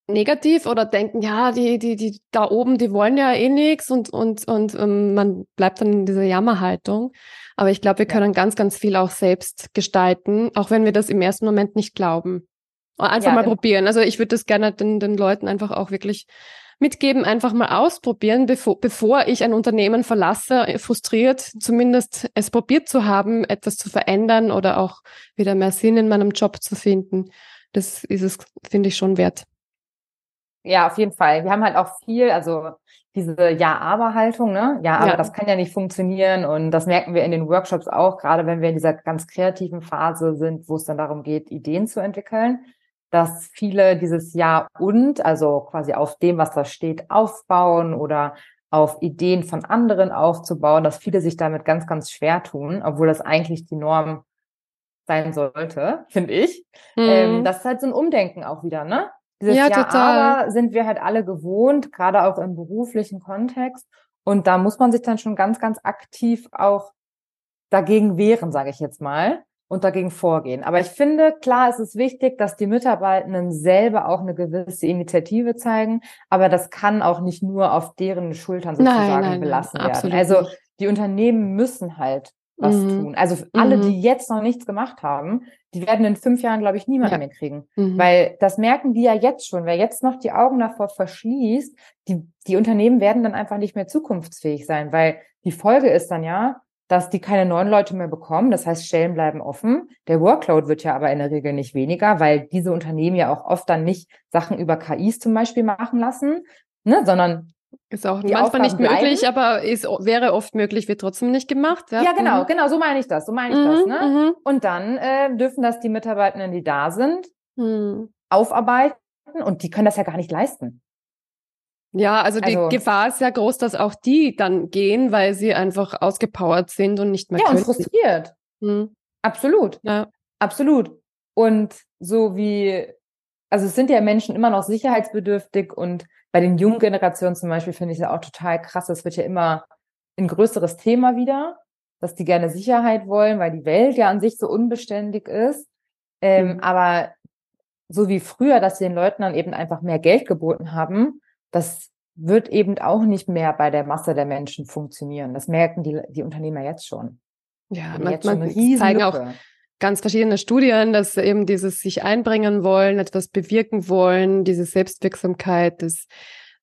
negativ oder denken, ja, die, die, die da oben, die wollen ja eh nichts und, und, und ähm, man bleibt dann in dieser Jammerhaltung. Aber ich glaube, wir können ganz, ganz viel auch selbst gestalten, auch wenn wir das im ersten Moment nicht glauben. Einfach ja, mal genau. probieren. Also ich würde das gerne den, den Leuten einfach auch wirklich mitgeben, einfach mal ausprobieren, bevor, bevor ich ein Unternehmen verlasse, frustriert zumindest es probiert zu haben, etwas zu verändern oder auch wieder mehr Sinn in meinem Job zu finden. Das ist es, finde ich, schon wert. Ja, auf jeden Fall. Wir haben halt auch viel, also diese Ja-Aber-Haltung, ne? Ja, aber ja. das kann ja nicht funktionieren und das merken wir in den Workshops auch, gerade wenn wir in dieser ganz kreativen Phase sind, wo es dann darum geht, Ideen zu entwickeln dass viele dieses Ja und, also quasi auf dem, was da steht, aufbauen oder auf Ideen von anderen aufzubauen, dass viele sich damit ganz, ganz schwer tun, obwohl das eigentlich die Norm sein sollte, [LAUGHS] finde ich. Mhm. Ähm, das ist halt so ein Umdenken auch wieder, ne? Dieses ja, ja total. aber sind wir halt alle gewohnt, gerade auch im beruflichen Kontext. Und da muss man sich dann schon ganz, ganz aktiv auch dagegen wehren, sage ich jetzt mal und dagegen vorgehen. Aber ich finde, klar, es ist wichtig, dass die Mitarbeitenden selber auch eine gewisse Initiative zeigen, aber das kann auch nicht nur auf deren Schultern sozusagen nein, nein, belassen nein, werden. Also die Unternehmen müssen halt was mhm. tun. Also alle, mhm. die jetzt noch nichts gemacht haben, die werden in fünf Jahren, glaube ich, niemanden ja. mehr kriegen. Mhm. Weil das merken die ja jetzt schon. Wer jetzt noch die Augen davor verschließt, die, die Unternehmen werden dann einfach nicht mehr zukunftsfähig sein, weil die Folge ist dann ja, dass die keine neuen Leute mehr bekommen. Das heißt, Stellen bleiben offen. Der Workload wird ja aber in der Regel nicht weniger, weil diese Unternehmen ja auch oft dann nicht Sachen über KIs zum Beispiel machen lassen, ne, sondern ist auch manchmal Aufgaben nicht möglich, bleiben. aber ist, wäre oft möglich, wird trotzdem nicht gemacht. Ja, ja genau, mhm. genau, so meine ich das, so meine ich mhm, das. Ne? Mhm. Und dann äh, dürfen das die Mitarbeitenden, die da sind, mhm. aufarbeiten und die können das ja gar nicht leisten. Ja, also die also, Gefahr ist ja groß, dass auch die dann gehen, weil sie einfach ausgepowert sind und nicht mehr ja, können. Ja, und frustriert. Hm. Absolut. Ja. Absolut. Und so wie, also es sind ja Menschen immer noch sicherheitsbedürftig und bei den jungen Generationen zum Beispiel finde ich es ja auch total krass. Es wird ja immer ein größeres Thema wieder, dass die gerne Sicherheit wollen, weil die Welt ja an sich so unbeständig ist. Ähm, mhm. Aber so wie früher, dass sie den Leuten dann eben einfach mehr Geld geboten haben, das wird eben auch nicht mehr bei der Masse der Menschen funktionieren. Das merken die, die Unternehmer jetzt schon. Ja, man, jetzt man zeigen auch ganz verschiedene Studien, dass eben dieses sich einbringen wollen, etwas bewirken wollen, diese Selbstwirksamkeit, das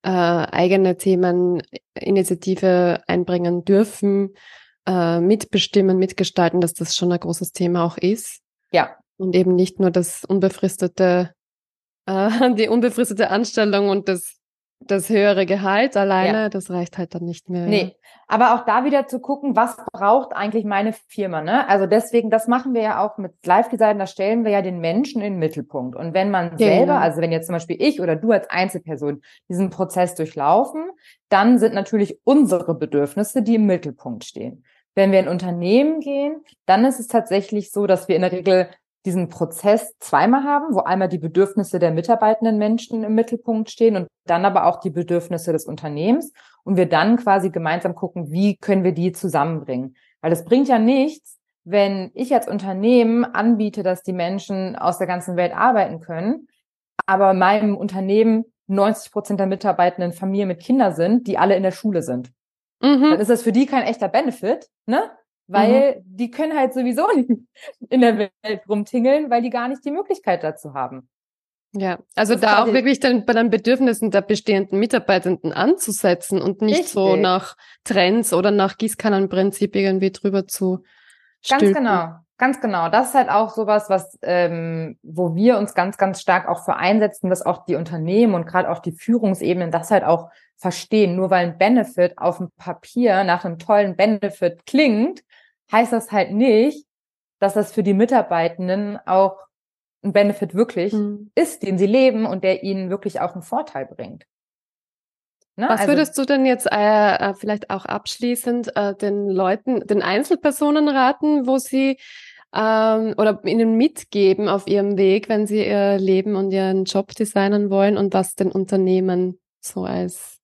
äh, eigene Themen, Initiative einbringen dürfen, äh, mitbestimmen, mitgestalten, dass das schon ein großes Thema auch ist. Ja. Und eben nicht nur das unbefristete, äh, [LAUGHS] die unbefristete Anstellung und das das höhere Gehalt alleine, ja. das reicht halt dann nicht mehr. Nee, aber auch da wieder zu gucken, was braucht eigentlich meine Firma, ne? Also deswegen, das machen wir ja auch mit Live-Design, da stellen wir ja den Menschen in den Mittelpunkt. Und wenn man genau. selber, also wenn jetzt zum Beispiel ich oder du als Einzelperson diesen Prozess durchlaufen, dann sind natürlich unsere Bedürfnisse, die im Mittelpunkt stehen. Wenn wir in Unternehmen gehen, dann ist es tatsächlich so, dass wir in der Regel diesen Prozess zweimal haben, wo einmal die Bedürfnisse der mitarbeitenden Menschen im Mittelpunkt stehen und dann aber auch die Bedürfnisse des Unternehmens und wir dann quasi gemeinsam gucken, wie können wir die zusammenbringen. Weil es bringt ja nichts, wenn ich als Unternehmen anbiete, dass die Menschen aus der ganzen Welt arbeiten können, aber meinem Unternehmen 90 Prozent der Mitarbeitenden Familie mit Kindern sind, die alle in der Schule sind. Mhm. Dann ist das für die kein echter Benefit, ne? Weil mhm. die können halt sowieso [LAUGHS] nicht in der Welt rumtingeln, weil die gar nicht die Möglichkeit dazu haben. Ja, also das da auch wirklich dann bei den Bedürfnissen der bestehenden Mitarbeitenden anzusetzen und nicht richtig. so nach Trends oder nach Gießkannenprinzip irgendwie drüber zu stülpen. Ganz genau, ganz genau. Das ist halt auch sowas, was, ähm, wo wir uns ganz, ganz stark auch für einsetzen, dass auch die Unternehmen und gerade auch die Führungsebenen das halt auch verstehen. Nur weil ein Benefit auf dem Papier nach einem tollen Benefit klingt, heißt das halt nicht, dass das für die Mitarbeitenden auch ein Benefit wirklich mhm. ist, den sie leben und der ihnen wirklich auch einen Vorteil bringt. Ne? Was also, würdest du denn jetzt äh, äh, vielleicht auch abschließend äh, den Leuten, den Einzelpersonen raten, wo sie ähm, oder ihnen mitgeben auf ihrem Weg, wenn sie ihr Leben und ihren Job designen wollen und was den Unternehmen so als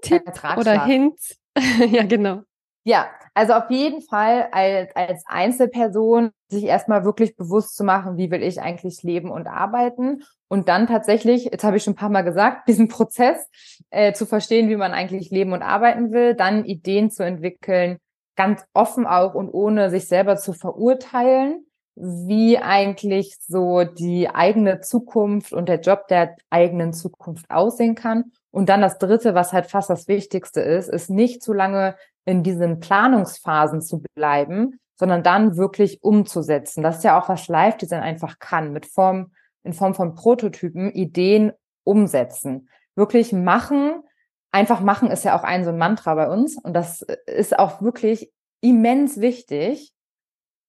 Tipp oder Hint? [LAUGHS] ja, genau. Ja, also auf jeden Fall als, als Einzelperson sich erstmal wirklich bewusst zu machen, wie will ich eigentlich leben und arbeiten und dann tatsächlich, jetzt habe ich schon ein paar Mal gesagt, [LAUGHS] diesen Prozess äh, zu verstehen, wie man eigentlich leben und arbeiten will, dann Ideen zu entwickeln, ganz offen auch und ohne sich selber zu verurteilen, wie eigentlich so die eigene Zukunft und der Job der eigenen Zukunft aussehen kann. Und dann das Dritte, was halt fast das Wichtigste ist, ist nicht zu lange in diesen Planungsphasen zu bleiben, sondern dann wirklich umzusetzen. Das ist ja auch, was Live-Design einfach kann, mit Form, in Form von Prototypen Ideen umsetzen. Wirklich machen. Einfach machen ist ja auch ein so ein Mantra bei uns. Und das ist auch wirklich immens wichtig,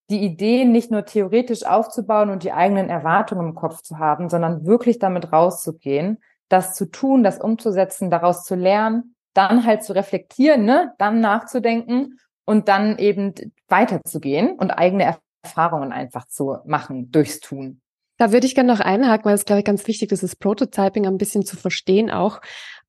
die Ideen nicht nur theoretisch aufzubauen und die eigenen Erwartungen im Kopf zu haben, sondern wirklich damit rauszugehen, das zu tun, das umzusetzen, daraus zu lernen dann halt zu reflektieren, ne, dann nachzudenken und dann eben weiterzugehen und eigene Erfahrungen einfach zu machen durchs Tun. Da würde ich gerne noch einhaken, weil es glaube ich ganz wichtig ist, das Prototyping ein bisschen zu verstehen auch.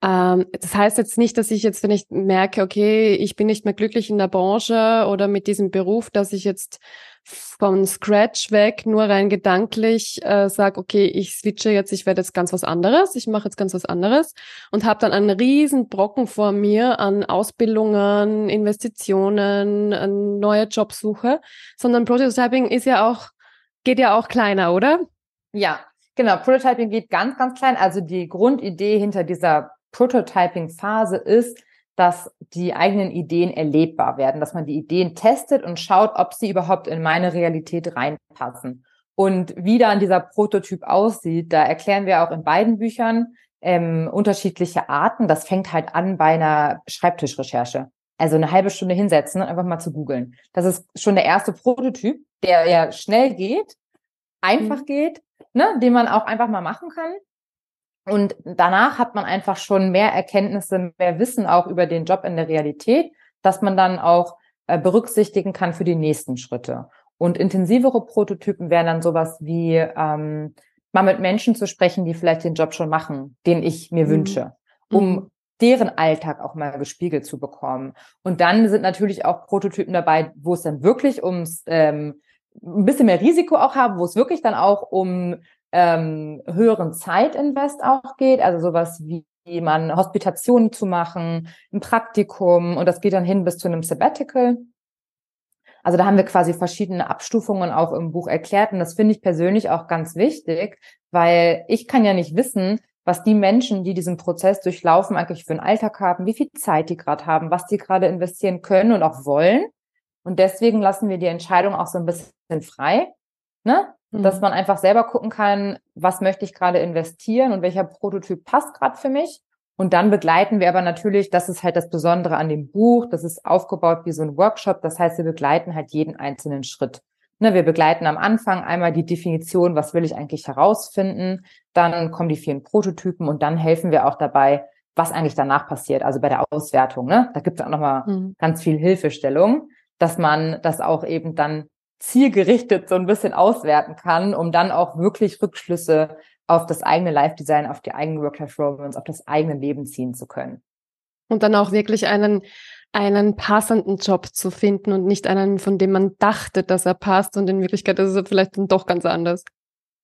Ähm, das heißt jetzt nicht, dass ich jetzt, wenn ich merke, okay, ich bin nicht mehr glücklich in der Branche oder mit diesem Beruf, dass ich jetzt von Scratch weg nur rein gedanklich äh, sage, okay, ich switche jetzt, ich werde jetzt ganz was anderes, ich mache jetzt ganz was anderes und habe dann einen riesen Brocken vor mir an Ausbildungen, Investitionen, an neue Jobsuche, sondern Prototyping ist ja auch, geht ja auch kleiner, oder? Ja, genau. Prototyping geht ganz, ganz klein. Also die Grundidee hinter dieser Prototyping-Phase ist, dass die eigenen Ideen erlebbar werden, dass man die Ideen testet und schaut, ob sie überhaupt in meine Realität reinpassen. Und wie dann dieser Prototyp aussieht, da erklären wir auch in beiden Büchern ähm, unterschiedliche Arten. Das fängt halt an bei einer Schreibtischrecherche. Also eine halbe Stunde hinsetzen und einfach mal zu googeln. Das ist schon der erste Prototyp, der ja schnell geht, einfach mhm. geht, ne, den man auch einfach mal machen kann. Und danach hat man einfach schon mehr Erkenntnisse, mehr Wissen auch über den Job in der Realität, dass man dann auch äh, berücksichtigen kann für die nächsten Schritte. Und intensivere Prototypen wären dann sowas wie ähm, mal mit Menschen zu sprechen, die vielleicht den Job schon machen, den ich mir mhm. wünsche, um mhm. deren Alltag auch mal gespiegelt zu bekommen. Und dann sind natürlich auch Prototypen dabei, wo es dann wirklich ums ähm, ein bisschen mehr Risiko auch haben, wo es wirklich dann auch um ähm, höheren Zeitinvest auch geht, also sowas wie man Hospitationen zu machen, ein Praktikum und das geht dann hin bis zu einem Sabbatical. Also da haben wir quasi verschiedene Abstufungen auch im Buch erklärt und das finde ich persönlich auch ganz wichtig, weil ich kann ja nicht wissen, was die Menschen, die diesen Prozess durchlaufen, eigentlich für einen Alltag haben, wie viel Zeit die gerade haben, was die gerade investieren können und auch wollen. Und deswegen lassen wir die Entscheidung auch so ein bisschen frei, ne? Mhm. Dass man einfach selber gucken kann, was möchte ich gerade investieren und welcher Prototyp passt gerade für mich. Und dann begleiten wir aber natürlich, das ist halt das Besondere an dem Buch, das ist aufgebaut wie so ein Workshop. Das heißt, wir begleiten halt jeden einzelnen Schritt. Ne, wir begleiten am Anfang einmal die Definition, was will ich eigentlich herausfinden. Dann kommen die vielen Prototypen und dann helfen wir auch dabei, was eigentlich danach passiert, also bei der Auswertung. Ne? Da gibt es auch nochmal mhm. ganz viel Hilfestellung, dass man das auch eben dann zielgerichtet so ein bisschen auswerten kann, um dann auch wirklich Rückschlüsse auf das eigene Live-Design, auf die eigenen Work-Life-Romance, auf das eigene Leben ziehen zu können. Und dann auch wirklich einen, einen passenden Job zu finden und nicht einen, von dem man dachte, dass er passt und in Wirklichkeit ist er vielleicht dann doch ganz anders.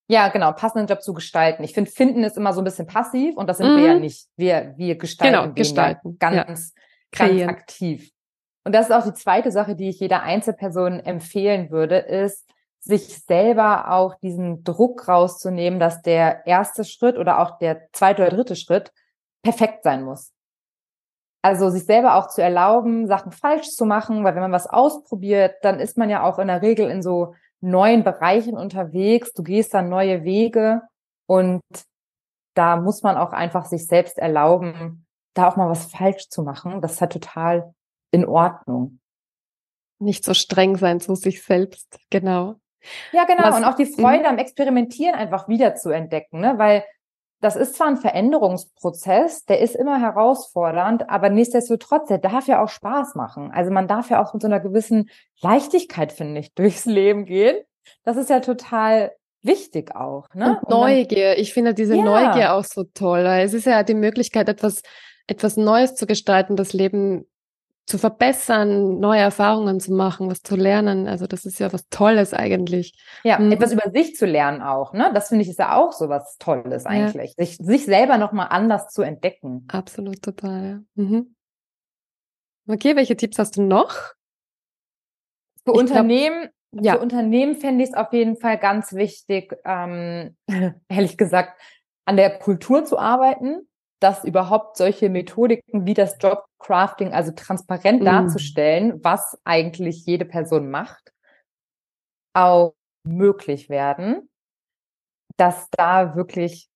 Ja, genau, passenden Job zu gestalten. Ich finde, finden ist immer so ein bisschen passiv und das sind mhm. wir ja nicht. Wir, wir gestalten genau, gestalten. ganz, ja. ganz aktiv. Und das ist auch die zweite Sache, die ich jeder Einzelperson empfehlen würde, ist, sich selber auch diesen Druck rauszunehmen, dass der erste Schritt oder auch der zweite oder dritte Schritt perfekt sein muss. Also sich selber auch zu erlauben, Sachen falsch zu machen, weil wenn man was ausprobiert, dann ist man ja auch in der Regel in so neuen Bereichen unterwegs. Du gehst dann neue Wege und da muss man auch einfach sich selbst erlauben, da auch mal was falsch zu machen. Das ist halt total in Ordnung. Nicht so streng sein zu sich selbst, genau. Ja, genau. Was, und auch die Freude mhm. am Experimentieren einfach wieder zu entdecken, ne? Weil das ist zwar ein Veränderungsprozess, der ist immer herausfordernd, aber nichtsdestotrotz, der darf ja auch Spaß machen. Also man darf ja auch mit so einer gewissen Leichtigkeit, finde ich, [LAUGHS] durchs Leben gehen. Das ist ja total wichtig auch. Ne? Und Neugier. Dann, ich finde diese ja. Neugier auch so toll. Es ist ja die Möglichkeit, etwas, etwas Neues zu gestalten, das Leben zu verbessern, neue Erfahrungen zu machen, was zu lernen. Also das ist ja was Tolles eigentlich. Ja, mhm. etwas über sich zu lernen auch. Ne? Das finde ich ist ja auch so was Tolles eigentlich. Ja. Sich, sich selber nochmal anders zu entdecken. Absolut, total. Ja. Mhm. Okay, welche Tipps hast du noch? Für ich Unternehmen, glaub, ja. für Unternehmen fände ich es auf jeden Fall ganz wichtig, ähm, [LAUGHS] ehrlich gesagt, an der Kultur zu arbeiten dass überhaupt solche Methodiken wie das Jobcrafting, also transparent mm. darzustellen, was eigentlich jede Person macht, auch möglich werden, dass da wirklich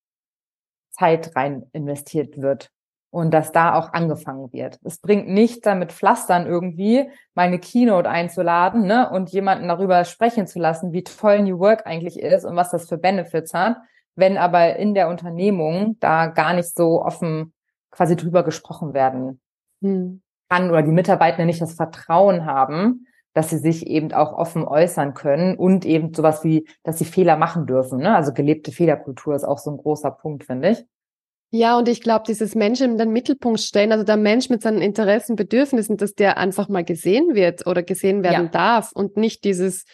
Zeit rein investiert wird und dass da auch angefangen wird. Es bringt nicht damit Pflastern irgendwie meine Keynote einzuladen ne, und jemanden darüber sprechen zu lassen, wie toll New Work eigentlich ist und was das für Benefits hat, wenn aber in der Unternehmung da gar nicht so offen quasi drüber gesprochen werden hm. kann oder die Mitarbeiter nicht das Vertrauen haben, dass sie sich eben auch offen äußern können und eben sowas wie, dass sie Fehler machen dürfen. Ne? Also gelebte Fehlerkultur ist auch so ein großer Punkt, finde ich. Ja, und ich glaube, dieses Menschen in den Mittelpunkt stellen, also der Mensch mit seinen Interessen, Bedürfnissen, dass der einfach mal gesehen wird oder gesehen werden ja. darf und nicht dieses,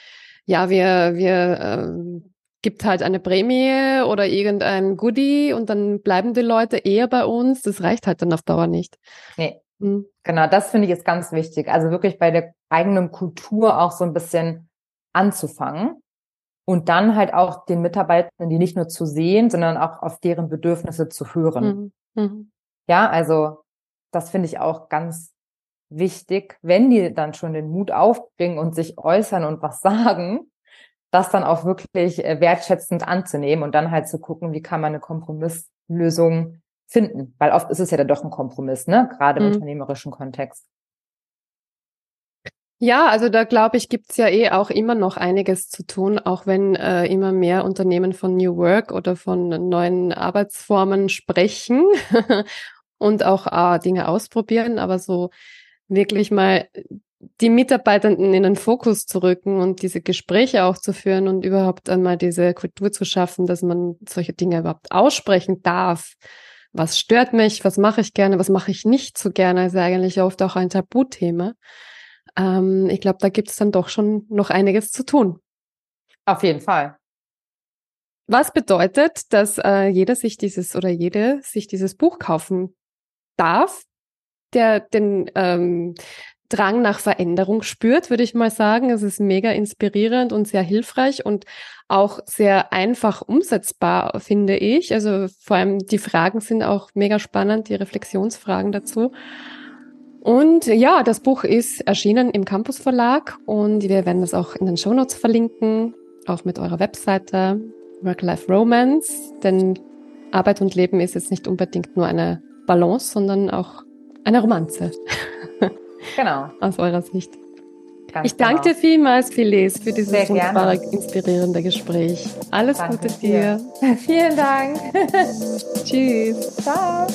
ja, wir, wir äh, gibt halt eine Prämie oder irgendein Goodie und dann bleiben die Leute eher bei uns. Das reicht halt dann auf Dauer nicht. Nee. Mhm. Genau, das finde ich jetzt ganz wichtig. Also wirklich bei der eigenen Kultur auch so ein bisschen anzufangen und dann halt auch den Mitarbeitern, die nicht nur zu sehen, sondern auch auf deren Bedürfnisse zu hören. Mhm. Mhm. Ja, also das finde ich auch ganz wichtig, wenn die dann schon den Mut aufbringen und sich äußern und was [LAUGHS] sagen, das dann auch wirklich äh, wertschätzend anzunehmen und dann halt zu gucken, wie kann man eine Kompromisslösung finden. Weil oft ist es ja dann doch ein Kompromiss, ne? Gerade im mhm. unternehmerischen Kontext. Ja, also da glaube ich, gibt's ja eh auch immer noch einiges zu tun, auch wenn äh, immer mehr Unternehmen von New Work oder von neuen Arbeitsformen sprechen [LAUGHS] und auch äh, Dinge ausprobieren, aber so wirklich mal die Mitarbeitenden in den Fokus zu rücken und diese Gespräche auch zu führen und überhaupt einmal diese Kultur zu schaffen, dass man solche Dinge überhaupt aussprechen darf. Was stört mich? Was mache ich gerne? Was mache ich nicht so gerne? Ist eigentlich oft auch ein Tabuthema. Ähm, ich glaube, da gibt es dann doch schon noch einiges zu tun. Auf jeden Fall. Was bedeutet, dass äh, jeder sich dieses oder jede sich dieses Buch kaufen darf, der den ähm, Drang nach Veränderung spürt, würde ich mal sagen. Es ist mega inspirierend und sehr hilfreich und auch sehr einfach umsetzbar, finde ich. Also vor allem die Fragen sind auch mega spannend, die Reflexionsfragen dazu. Und ja, das Buch ist erschienen im Campus Verlag und wir werden das auch in den Shownotes verlinken, auch mit eurer Webseite Work-Life Romance, denn Arbeit und Leben ist jetzt nicht unbedingt nur eine Balance, sondern auch eine Romanze. [LAUGHS] Genau. Aus eurer Sicht. Ganz ich danke genau. dir vielmals, Phyllis, für dieses Sehr wunderbare, gerne. inspirierende Gespräch. Alles danke Gute dir. dir. [LAUGHS] Vielen Dank. [LAUGHS] Tschüss. Ciao.